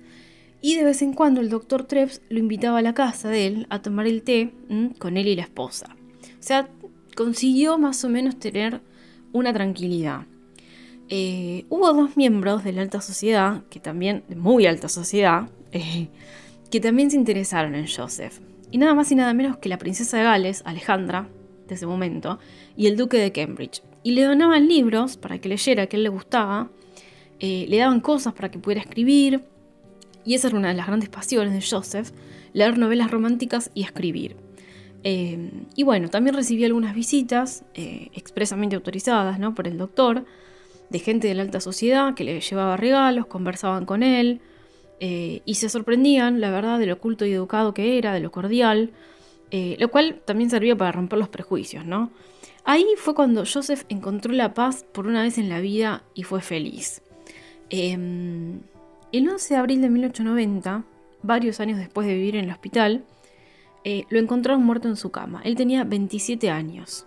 y de vez en cuando el doctor Trebs lo invitaba a la casa de él a tomar el té con él y la esposa. O sea, consiguió más o menos tener una tranquilidad. Eh, hubo dos miembros de la alta sociedad, que también, de muy alta sociedad, que también se interesaron en Joseph. Y nada más y nada menos que la princesa de Gales, Alejandra, de ese momento, y el duque de Cambridge. Y le donaban libros para que leyera, que a él le gustaba, eh, le daban cosas para que pudiera escribir, y esa era una de las grandes pasiones de Joseph, leer novelas románticas y escribir. Eh, y bueno, también recibí algunas visitas eh, expresamente autorizadas ¿no? por el doctor, de gente de la alta sociedad que le llevaba regalos, conversaban con él y se sorprendían, la verdad, de lo culto y educado que era, de lo cordial, lo cual también servía para romper los prejuicios, ¿no? Ahí fue cuando Joseph encontró la paz por una vez en la vida y fue feliz. Em, el 11 de abril de 1890, varios años después de vivir en el hospital, eh, lo encontraron muerto en su cama. Él tenía 27 años.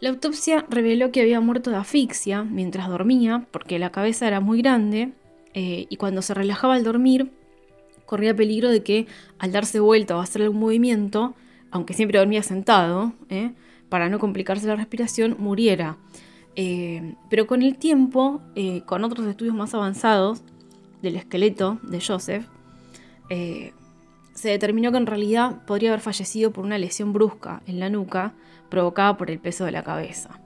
La autopsia reveló que había muerto de asfixia mientras dormía, porque la cabeza era muy grande eh, y cuando se relajaba al dormir, corría peligro de que al darse vuelta o hacer algún movimiento, aunque siempre dormía sentado, eh, para no complicarse la respiración, muriera. Eh, pero con el tiempo, con otros estudios más avanzados del esqueleto de Joseph, se determinó que en realidad podría haber fallecido por una lesión brusca en la nuca provocada por el peso de la cabeza.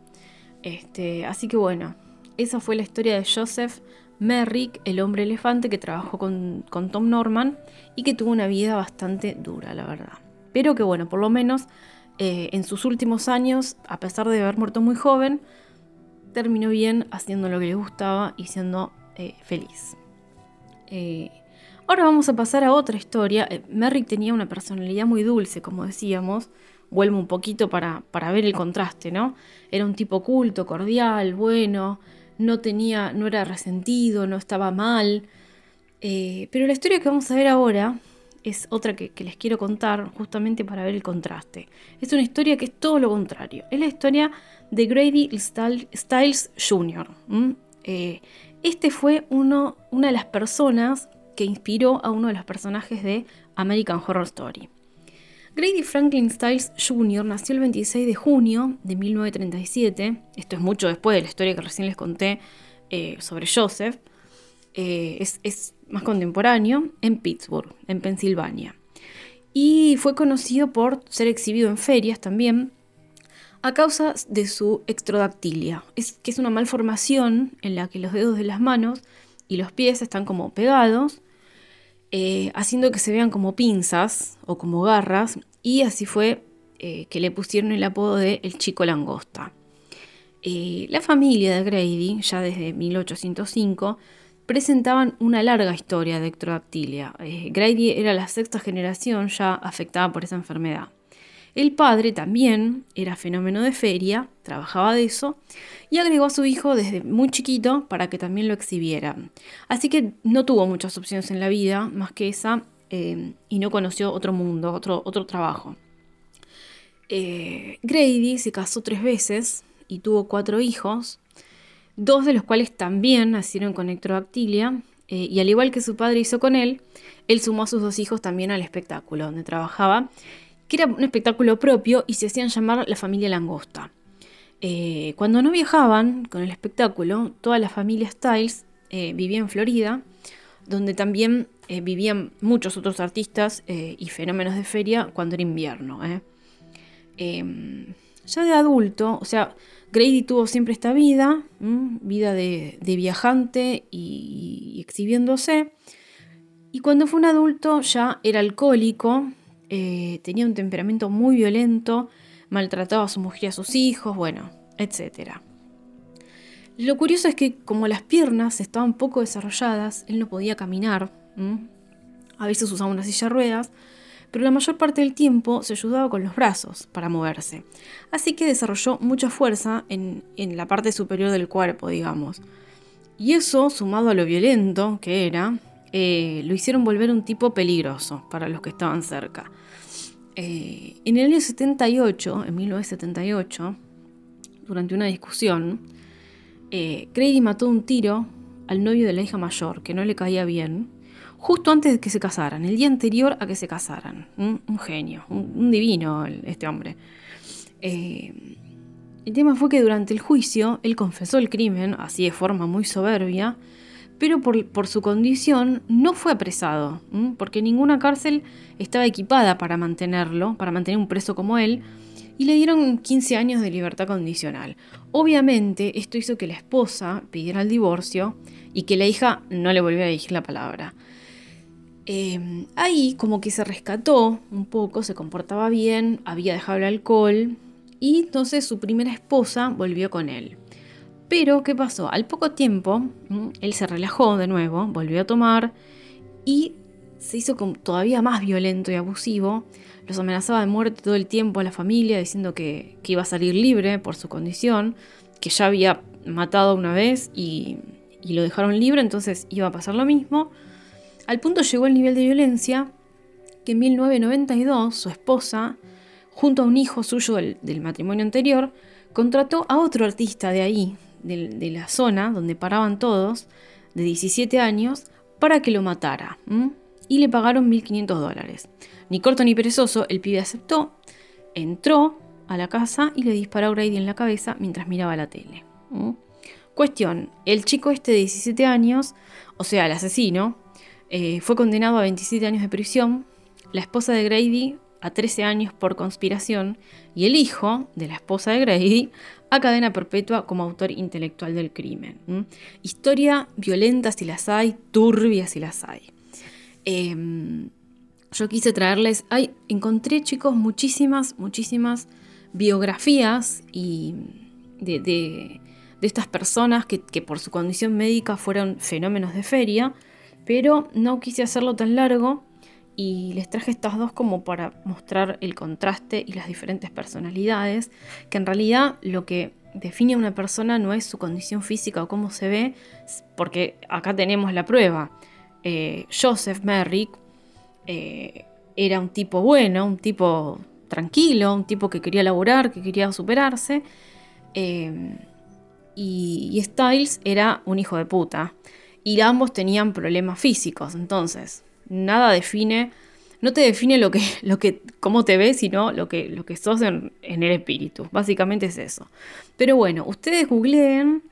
Este, así que bueno, esa fue la historia de Joseph Merrick, el hombre elefante que trabajó con, Tom Norman y que tuvo una vida bastante dura, la verdad. Pero que bueno, por lo menos eh, en sus últimos años, a pesar de haber muerto muy joven, terminó bien haciendo lo que le gustaba y siendo eh, feliz. Eh, ahora vamos a pasar a otra historia. Merrick tenía una personalidad muy dulce, como decíamos, vuelvo un poquito para, para ver el contraste, ¿no? Era un tipo culto, cordial, bueno, no tenía, no era resentido, no estaba mal. Eh, pero la historia que vamos a ver ahora es otra que, les quiero contar justamente para ver el contraste. Es una historia que es todo lo contrario. Es la historia de Grady Styles Jr. Eh, este fue uno, una de las personas que inspiró a uno de los personajes de American Horror Story. Grady Franklin Styles Jr. nació el 26 de junio de 1937, esto es mucho después de la historia que recién les conté eh, sobre Joseph, eh, es, más contemporáneo, en Pittsburgh, en Pensilvania. Y fue conocido por ser exhibido en ferias también, a causa de su extrodactilia, es, que es una malformación en la que los dedos de las manos y los pies están como pegados eh, haciendo que se vean como pinzas o como garras, y así fue eh, que le pusieron el apodo de el chico langosta. Eh, la familia de Grady, ya desde 1805, presentaban una larga historia de ectrodactilia. Grady era la sexta generación ya afectada por esa enfermedad. El padre también era fenómeno de feria, trabajaba de eso, y agregó a su hijo desde muy chiquito para que también lo exhibiera. Así que no tuvo muchas opciones en la vida más que esa eh, y no conoció otro mundo, otro, otro trabajo. Eh, Grady se casó tres veces y tuvo cuatro hijos, dos de los cuales también nacieron con ectrodactilia, eh, y al igual que su padre hizo con él, él sumó a sus dos hijos también al espectáculo donde trabajaba que era un espectáculo propio y se hacían llamar la familia langosta. Eh, cuando no viajaban con el espectáculo, toda la familia Styles eh, vivía en Florida, donde también eh, vivían muchos otros artistas y fenómenos de feria cuando era invierno. Em, ya de adulto, o sea, Grady tuvo siempre esta vida, vida de, viajante y exhibiéndose. Y cuando fue un adulto ya era alcohólico, eh, tenía un temperamento muy violento, maltrataba a su mujer y a sus hijos, bueno, etc. Lo curioso es que como las piernas estaban poco desarrolladas, él no podía caminar, a veces usaba una silla de ruedas, pero la mayor parte del tiempo se ayudaba con los brazos para moverse. Así que desarrolló mucha fuerza en, la parte superior del cuerpo, digamos. Y eso, sumado a lo violento que era, eh, lo hicieron volver un tipo peligroso para los que estaban cerca. Eh, en el año 78, en 1978, durante una discusión, eh, mató un tiro al novio de la hija mayor, que no le caía bien, justo antes de que se casaran, el día anterior a que se casaran. Un, genio, un, divino este hombre. el tema fue que durante el juicio él confesó el crimen, así de forma muy soberbia, pero por, su condición no fue apresado, porque ninguna cárcel estaba equipada para mantenerlo, para mantener un preso como él, y le dieron 15 años de libertad condicional. Obviamente esto hizo que la esposa pidiera el divorcio y que la hija no le volviera a dirigir la palabra. Em, ahí como que se rescató un poco, se comportaba bien, había dejado el alcohol y entonces su primera esposa volvió con él. Pero, ¿qué pasó? Al poco tiempo, él se relajó de nuevo, volvió a tomar y se hizo todavía más violento y abusivo. Los amenazaba de muerte todo el tiempo a la familia, diciendo que, iba a salir libre por su condición, que ya había matado una vez y, y lo dejaron libre, entonces iba a pasar lo mismo. Al punto llegó el nivel de violencia que en 1992 su esposa, junto a un hijo suyo del, matrimonio anterior, contrató a otro artista de ahí, de, la zona donde paraban todos, de 17 años, para que lo matara. Y le pagaron 1.500 dólares. Ni corto ni perezoso, el pibe aceptó, entró a la casa y le disparó a Grady en la cabeza mientras miraba la tele. Cuestión, el chico este de 17 años, o sea, el asesino, eh, fue condenado a 27 años de prisión, la esposa de Grady a 13 años por conspiración y el hijo de la esposa de Grady a cadena perpetua como autor intelectual del crimen. Historia violenta si las hay, turbia si las hay. Em, yo quise traerles, hay, encontré chicos muchísimas, muchísimas biografías y de, estas personas que, que, por su condición médica fueron fenómenos de feria, pero no quise hacerlo tan largo y les traje estas dos como para mostrar el contraste y las diferentes personalidades, que en realidad lo que define a una persona no es su condición física o cómo se ve, porque acá tenemos la prueba. Eh, Joseph Merrick eh, era un tipo bueno, un tipo tranquilo, un tipo que quería laburar, que quería superarse. Eh, y, y, Styles era un hijo de puta. Y ambos tenían problemas físicos. Entonces, nada define, no te define lo que, lo que, cómo te ves, sino lo que, lo que sos en, el espíritu. Básicamente es eso. Pero bueno, ustedes googleen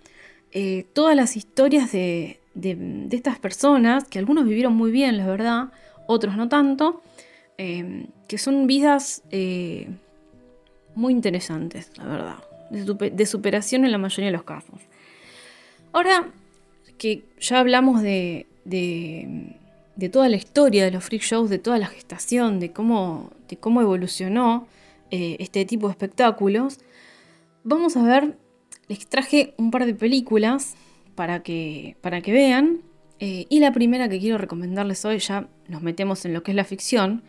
eh, todas las historias de, de, estas personas, que algunos vivieron muy bien, la verdad, otros no tanto, eh, que son vidas eh, muy interesantes, la verdad, de, superación en la mayoría de los casos. Ahora que ya hablamos de toda la historia de los freak shows, de toda la gestación, de cómo, de cómo evolucionó eh, este tipo de espectáculos, vamos a ver, les traje un par de películas para que, para que vean. Eh, y la primera que quiero recomendarles hoy, ya nos metemos en lo que es la ficción,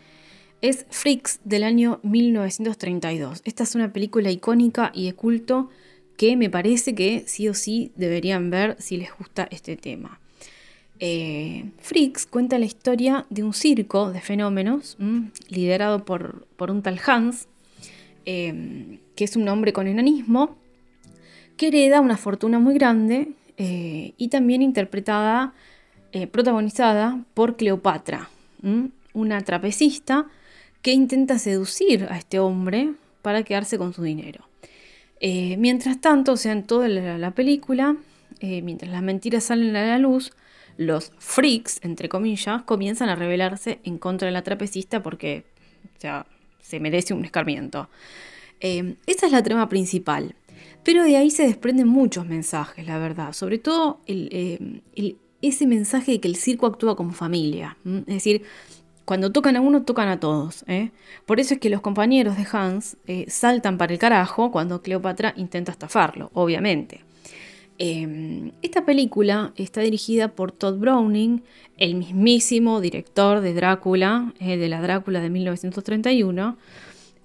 es Freaks del año 1932. Esta es una película icónica y de culto que me parece que sí o sí deberían ver si les gusta este tema. Eh, cuenta la historia de un circo de fenómenos liderado por, un tal Hans, em, que es un hombre con enanismo, que hereda una fortuna muy grande eh, y también interpretada, eh, protagonizada por Cleopatra, una trapecista que intenta seducir a este hombre para quedarse con su dinero. mientras tanto, o sea, en toda la película, mientras las mentiras salen a la luz, los freaks, entre comillas, comienzan a rebelarse en contra de la trapecista porque se merece un escarmiento. Eh, esa es la trama principal. Pero de ahí se desprenden muchos mensajes, la verdad. Sobre todo eh, ese mensaje de que el circo actúa como familia. Es decir, cuando tocan a uno, tocan a todos. ¿eh? Por eso es que los compañeros de Hans saltan para el carajo cuando Cleopatra intenta estafarlo, obviamente. Em, esta película está dirigida por Todd Browning, el mismísimo director de Drácula, eh, de la Drácula de 1931.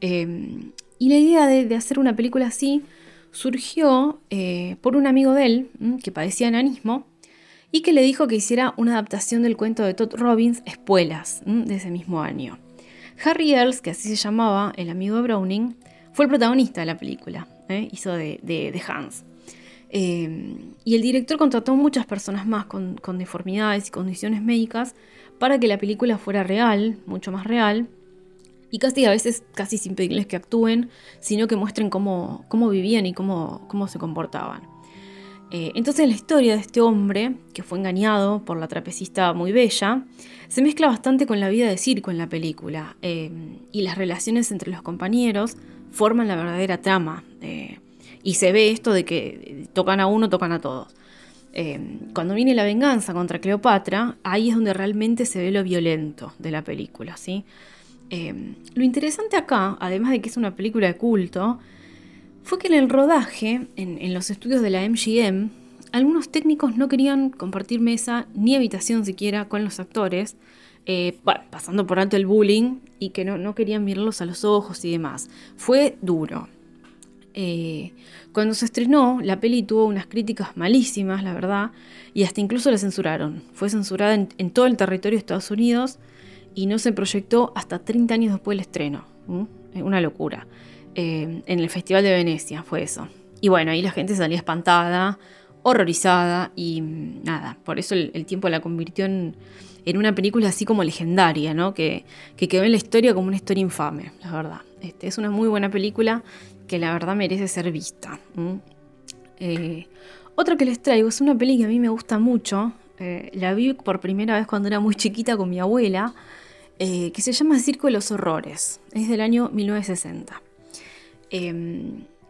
Em, y la idea de, hacer una película así surgió eh, por un amigo de él mm, que padecía enanismo y que le dijo que hiciera una adaptación del cuento de Todd Robbins, Espuelas, mm, de ese mismo año. Harry Earls, que así se llamaba el amigo de Browning, fue el protagonista de la película, eh, hizo de Hans. Em, y el director contrató muchas personas más con, deformidades y condiciones médicas para que la película fuera real, mucho más real, y casi a veces casi sin pedirles que actúen, sino que muestren cómo, cómo vivían y cómo, cómo se comportaban. Eh, entonces la historia de este hombre, que fue engañado por la trapecista muy bella, se mezcla bastante con la vida de circo en la película, em, y las relaciones entre los compañeros forman la verdadera trama. de y se ve esto de que tocan a uno, tocan a todos. Eh, cuando viene la venganza contra Cleopatra, ahí es donde realmente se ve lo violento de la película, ¿sí? Eh, lo interesante acá, además de que es una película de culto, fue que en el rodaje, en, los estudios de la MGM, algunos técnicos no querían compartir mesa ni habitación siquiera con los actores, eh, pasando por alto el bullying y que no, no querían mirarlos a los ojos y demás. Fue duro. Eh, cuando se estrenó, la peli tuvo unas críticas malísimas, la verdad, y hasta incluso la censuraron. Fue censurada en, todo el territorio de Estados Unidos y no se proyectó hasta 30 años después del estreno. Una locura. Eh, en el Festival de Venecia fue eso. Y bueno, ahí la gente salía espantada, horrorizada y mm, nada, por eso el, tiempo la convirtió en, una película así como legendaria, ¿no? Que, quedó en la historia como una historia infame, la verdad. Este, es una muy buena película que la verdad merece ser vista. Eh, otra que les traigo es una peli que a mí me gusta mucho. Eh, la vi por primera vez cuando era muy chiquita con mi abuela, eh, que se llama Circo de los Horrores. Es del año 1960.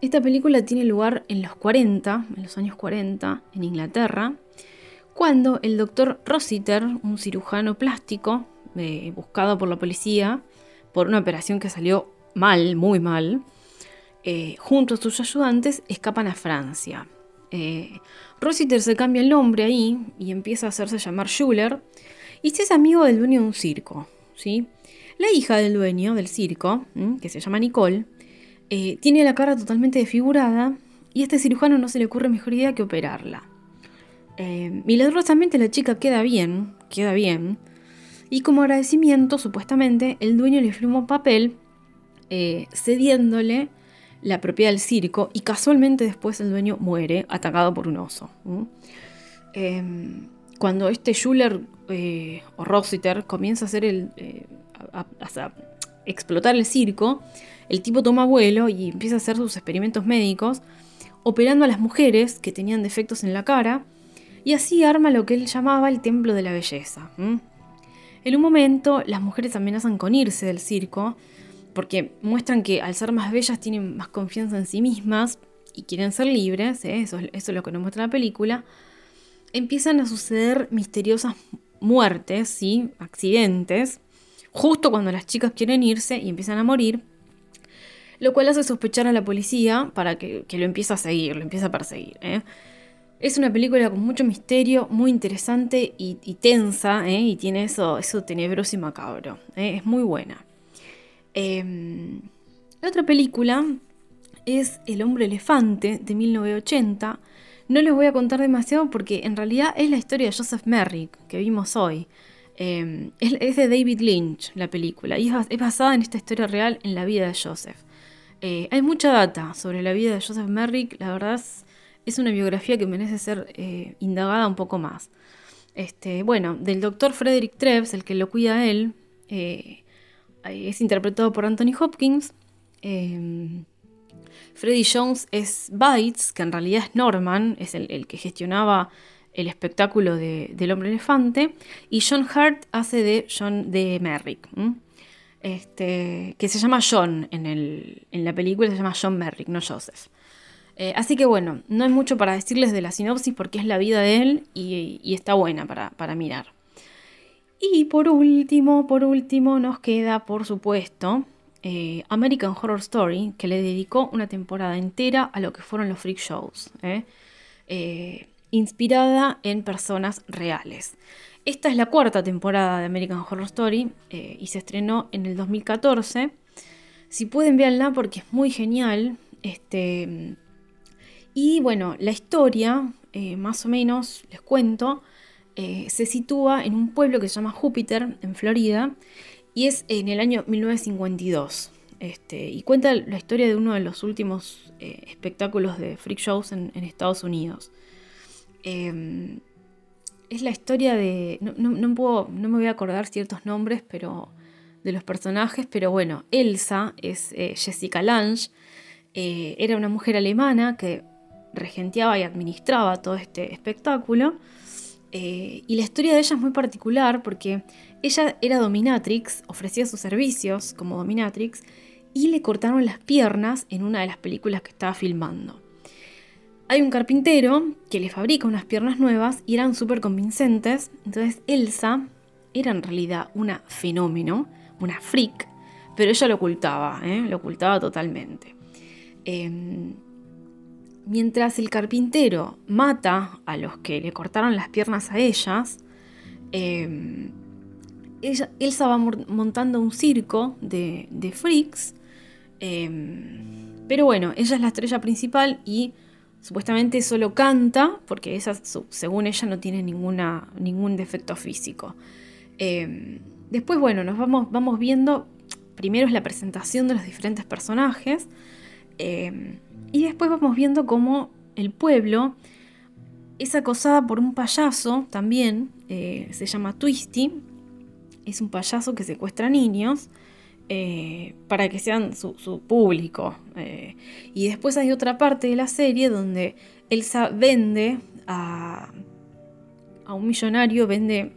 Esta película tiene lugar en los 40, en los años 40, en Inglaterra, cuando el doctor Rossiter, un cirujano plástico buscado por la policía por una operación que salió mal, muy mal, eh, junto a sus ayudantes escapan a Francia. Eh, Rossiter se cambia el nombre ahí y empieza a hacerse llamar Schuller y se es amigo del dueño de un circo. ¿sí? La hija del dueño del circo, que se llama Nicole, eh, tiene la cara totalmente desfigurada y a este cirujano no se le ocurre mejor idea que operarla. Eh, milagrosamente la chica queda bien, queda bien, y como agradecimiento, supuestamente, el dueño le firmó papel eh, cediéndole la propiedad del circo y casualmente después el dueño muere atacado por un oso. Em, cuando este Schuller o Rossiter comienza a hacer el, a explotar el circo, el tipo toma vuelo y empieza a hacer sus experimentos médicos, operando a las mujeres que tenían defectos en la cara, y así arma lo que él llamaba el templo de la belleza. En un momento, las mujeres amenazan con irse del circo, porque muestran que al ser más bellas tienen más confianza en sí mismas y quieren ser libres, ¿eh? eso, es lo que nos muestra la película, empiezan a suceder misteriosas muertes, ¿sí? accidentes, justo cuando las chicas quieren irse y empiezan a morir, lo cual hace sospechar a la policía para que, lo empiece a seguir, lo empiece a perseguir. ¿eh? Es una película con mucho misterio, muy interesante y, tensa, ¿eh? y tiene eso, eso tenebroso y macabro. Es muy buena. Em, la otra película es El hombre elefante de 1980. No les voy a contar demasiado porque en realidad es la historia de Joseph Merrick que vimos hoy. Em, es, de David Lynch la película y es basada en esta historia real en la vida de Joseph. Eh, hay mucha data sobre la vida de Joseph Merrick, la verdad es, una biografía que merece ser eh, indagada un poco más. Este, bueno, del doctor Frederick Treves, el que lo cuida a él, eh, es interpretado por Anthony Hopkins. Freddy Jones es Bites, que en realidad es Norman, es el, que gestionaba el espectáculo del hombre elefante. Y John Hart hace de John de Merrick este, que se llama John en, la película, se llama John Merrick, no Joseph. Eh, así que bueno, no hay mucho para decirles de la sinopsis porque es la vida de él y, está buena para, mirar. Y por último, por último, nos queda, por supuesto, eh, American Horror Story, que le dedicó una temporada entera a lo que fueron los freak shows, ¿eh? inspirada en personas reales. Esta es la cuarta temporada de American Horror Story eh, y se estrenó en el 2014. Si pueden, véanla porque es muy genial. Este, y bueno, la historia, eh, más o menos, les cuento, eh, se sitúa en un pueblo que se llama Júpiter, en Florida, y es en el año 1952. Este, y cuenta la historia de uno de los últimos espectáculos de freak shows en, Estados Unidos. Em, es la historia de. No, puedo, no me voy a acordar ciertos nombres, pero. de los personajes, pero bueno, Elsa es eh, Jessica Lange. Eh, era una mujer alemana que regenteaba y administraba todo este espectáculo. Eh, y la historia de ella es muy particular porque ella era dominatrix, ofrecía sus servicios como dominatrix y le cortaron las piernas en una de las películas que estaba filmando. Hay un carpintero que le fabrica unas piernas nuevas y eran súper convincentes. Entonces Elsa era en realidad una fenómeno, una freak, pero ella lo ocultaba, ¿eh? lo ocultaba totalmente. Em, mientras el carpintero mata a los que le cortaron las piernas a ellas, em, Elsa va montando un circo de, freaks. Em, Pero bueno, ella es la estrella principal y supuestamente solo canta, porque esa, según ella, no tiene ninguna, ningún defecto físico. Em, después, bueno, nos vamos, vamos viendo, primero es la presentación de los diferentes personajes, y después vamos viendo cómo el pueblo es acosada por un payaso también, eh, se llama Twisty, es un payaso que secuestra niños eh, para que sean su, público. Eh, y después hay otra parte de la serie donde Elsa vende a, a un millonario, vende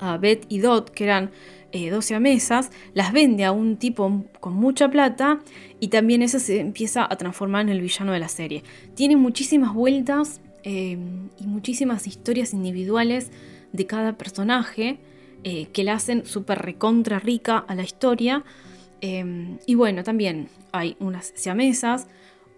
a Beth y Dot, que eran 12 mesas, las vende a un tipo con mucha plata y también eso se empieza a transformar en el villano de la serie. Tiene muchísimas vueltas Em, y muchísimas historias individuales de cada personaje eh, que la hacen súper recontra rica a la historia. Em, y bueno, también hay unas siamesas,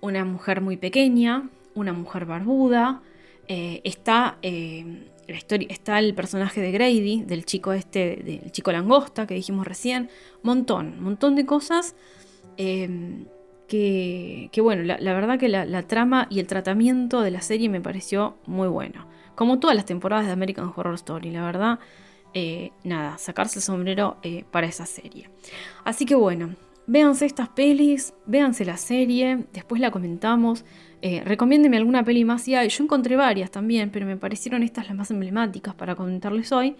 una mujer muy pequeña, una mujer barbuda, eh, está, em, la historia, está el personaje de Grady, del chico este, del chico langosta que dijimos recién, montón, montón de cosas que, bueno, la, verdad que la, trama y el tratamiento de la serie me pareció muy bueno. Como todas las temporadas de American Horror Story, la verdad, eh, nada, sacarse el sombrero eh, para esa serie. Así que bueno, véanse estas pelis, véanse la serie, después la comentamos. Eh, recomiéndeme alguna peli más y. Yo encontré varias también, pero me parecieron estas las más emblemáticas para comentarles hoy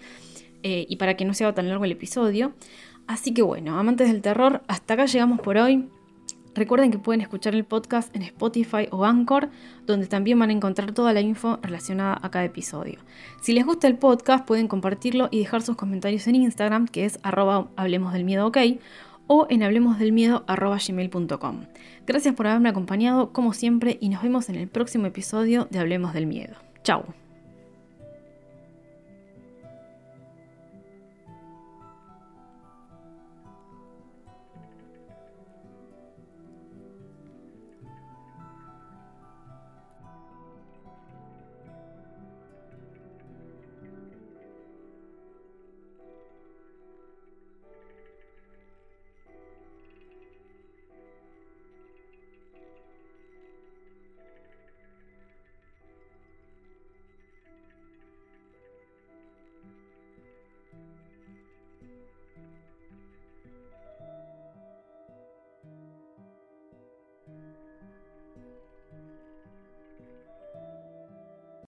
y para que no sea tan largo el episodio. Así que bueno, amantes del terror, hasta acá llegamos por hoy. Recuerden que pueden escuchar el podcast en Spotify o Anchor, donde también van a encontrar toda la info relacionada a cada episodio. Si les gusta el podcast, pueden compartirlo y dejar sus comentarios en Instagram, que es arroba hablemos del miedo ok, o en hablemosdelmiedo.gmail.com. Gracias por haberme acompañado, como siempre, y nos vemos en el próximo episodio de Hablemos del Miedo. Chao.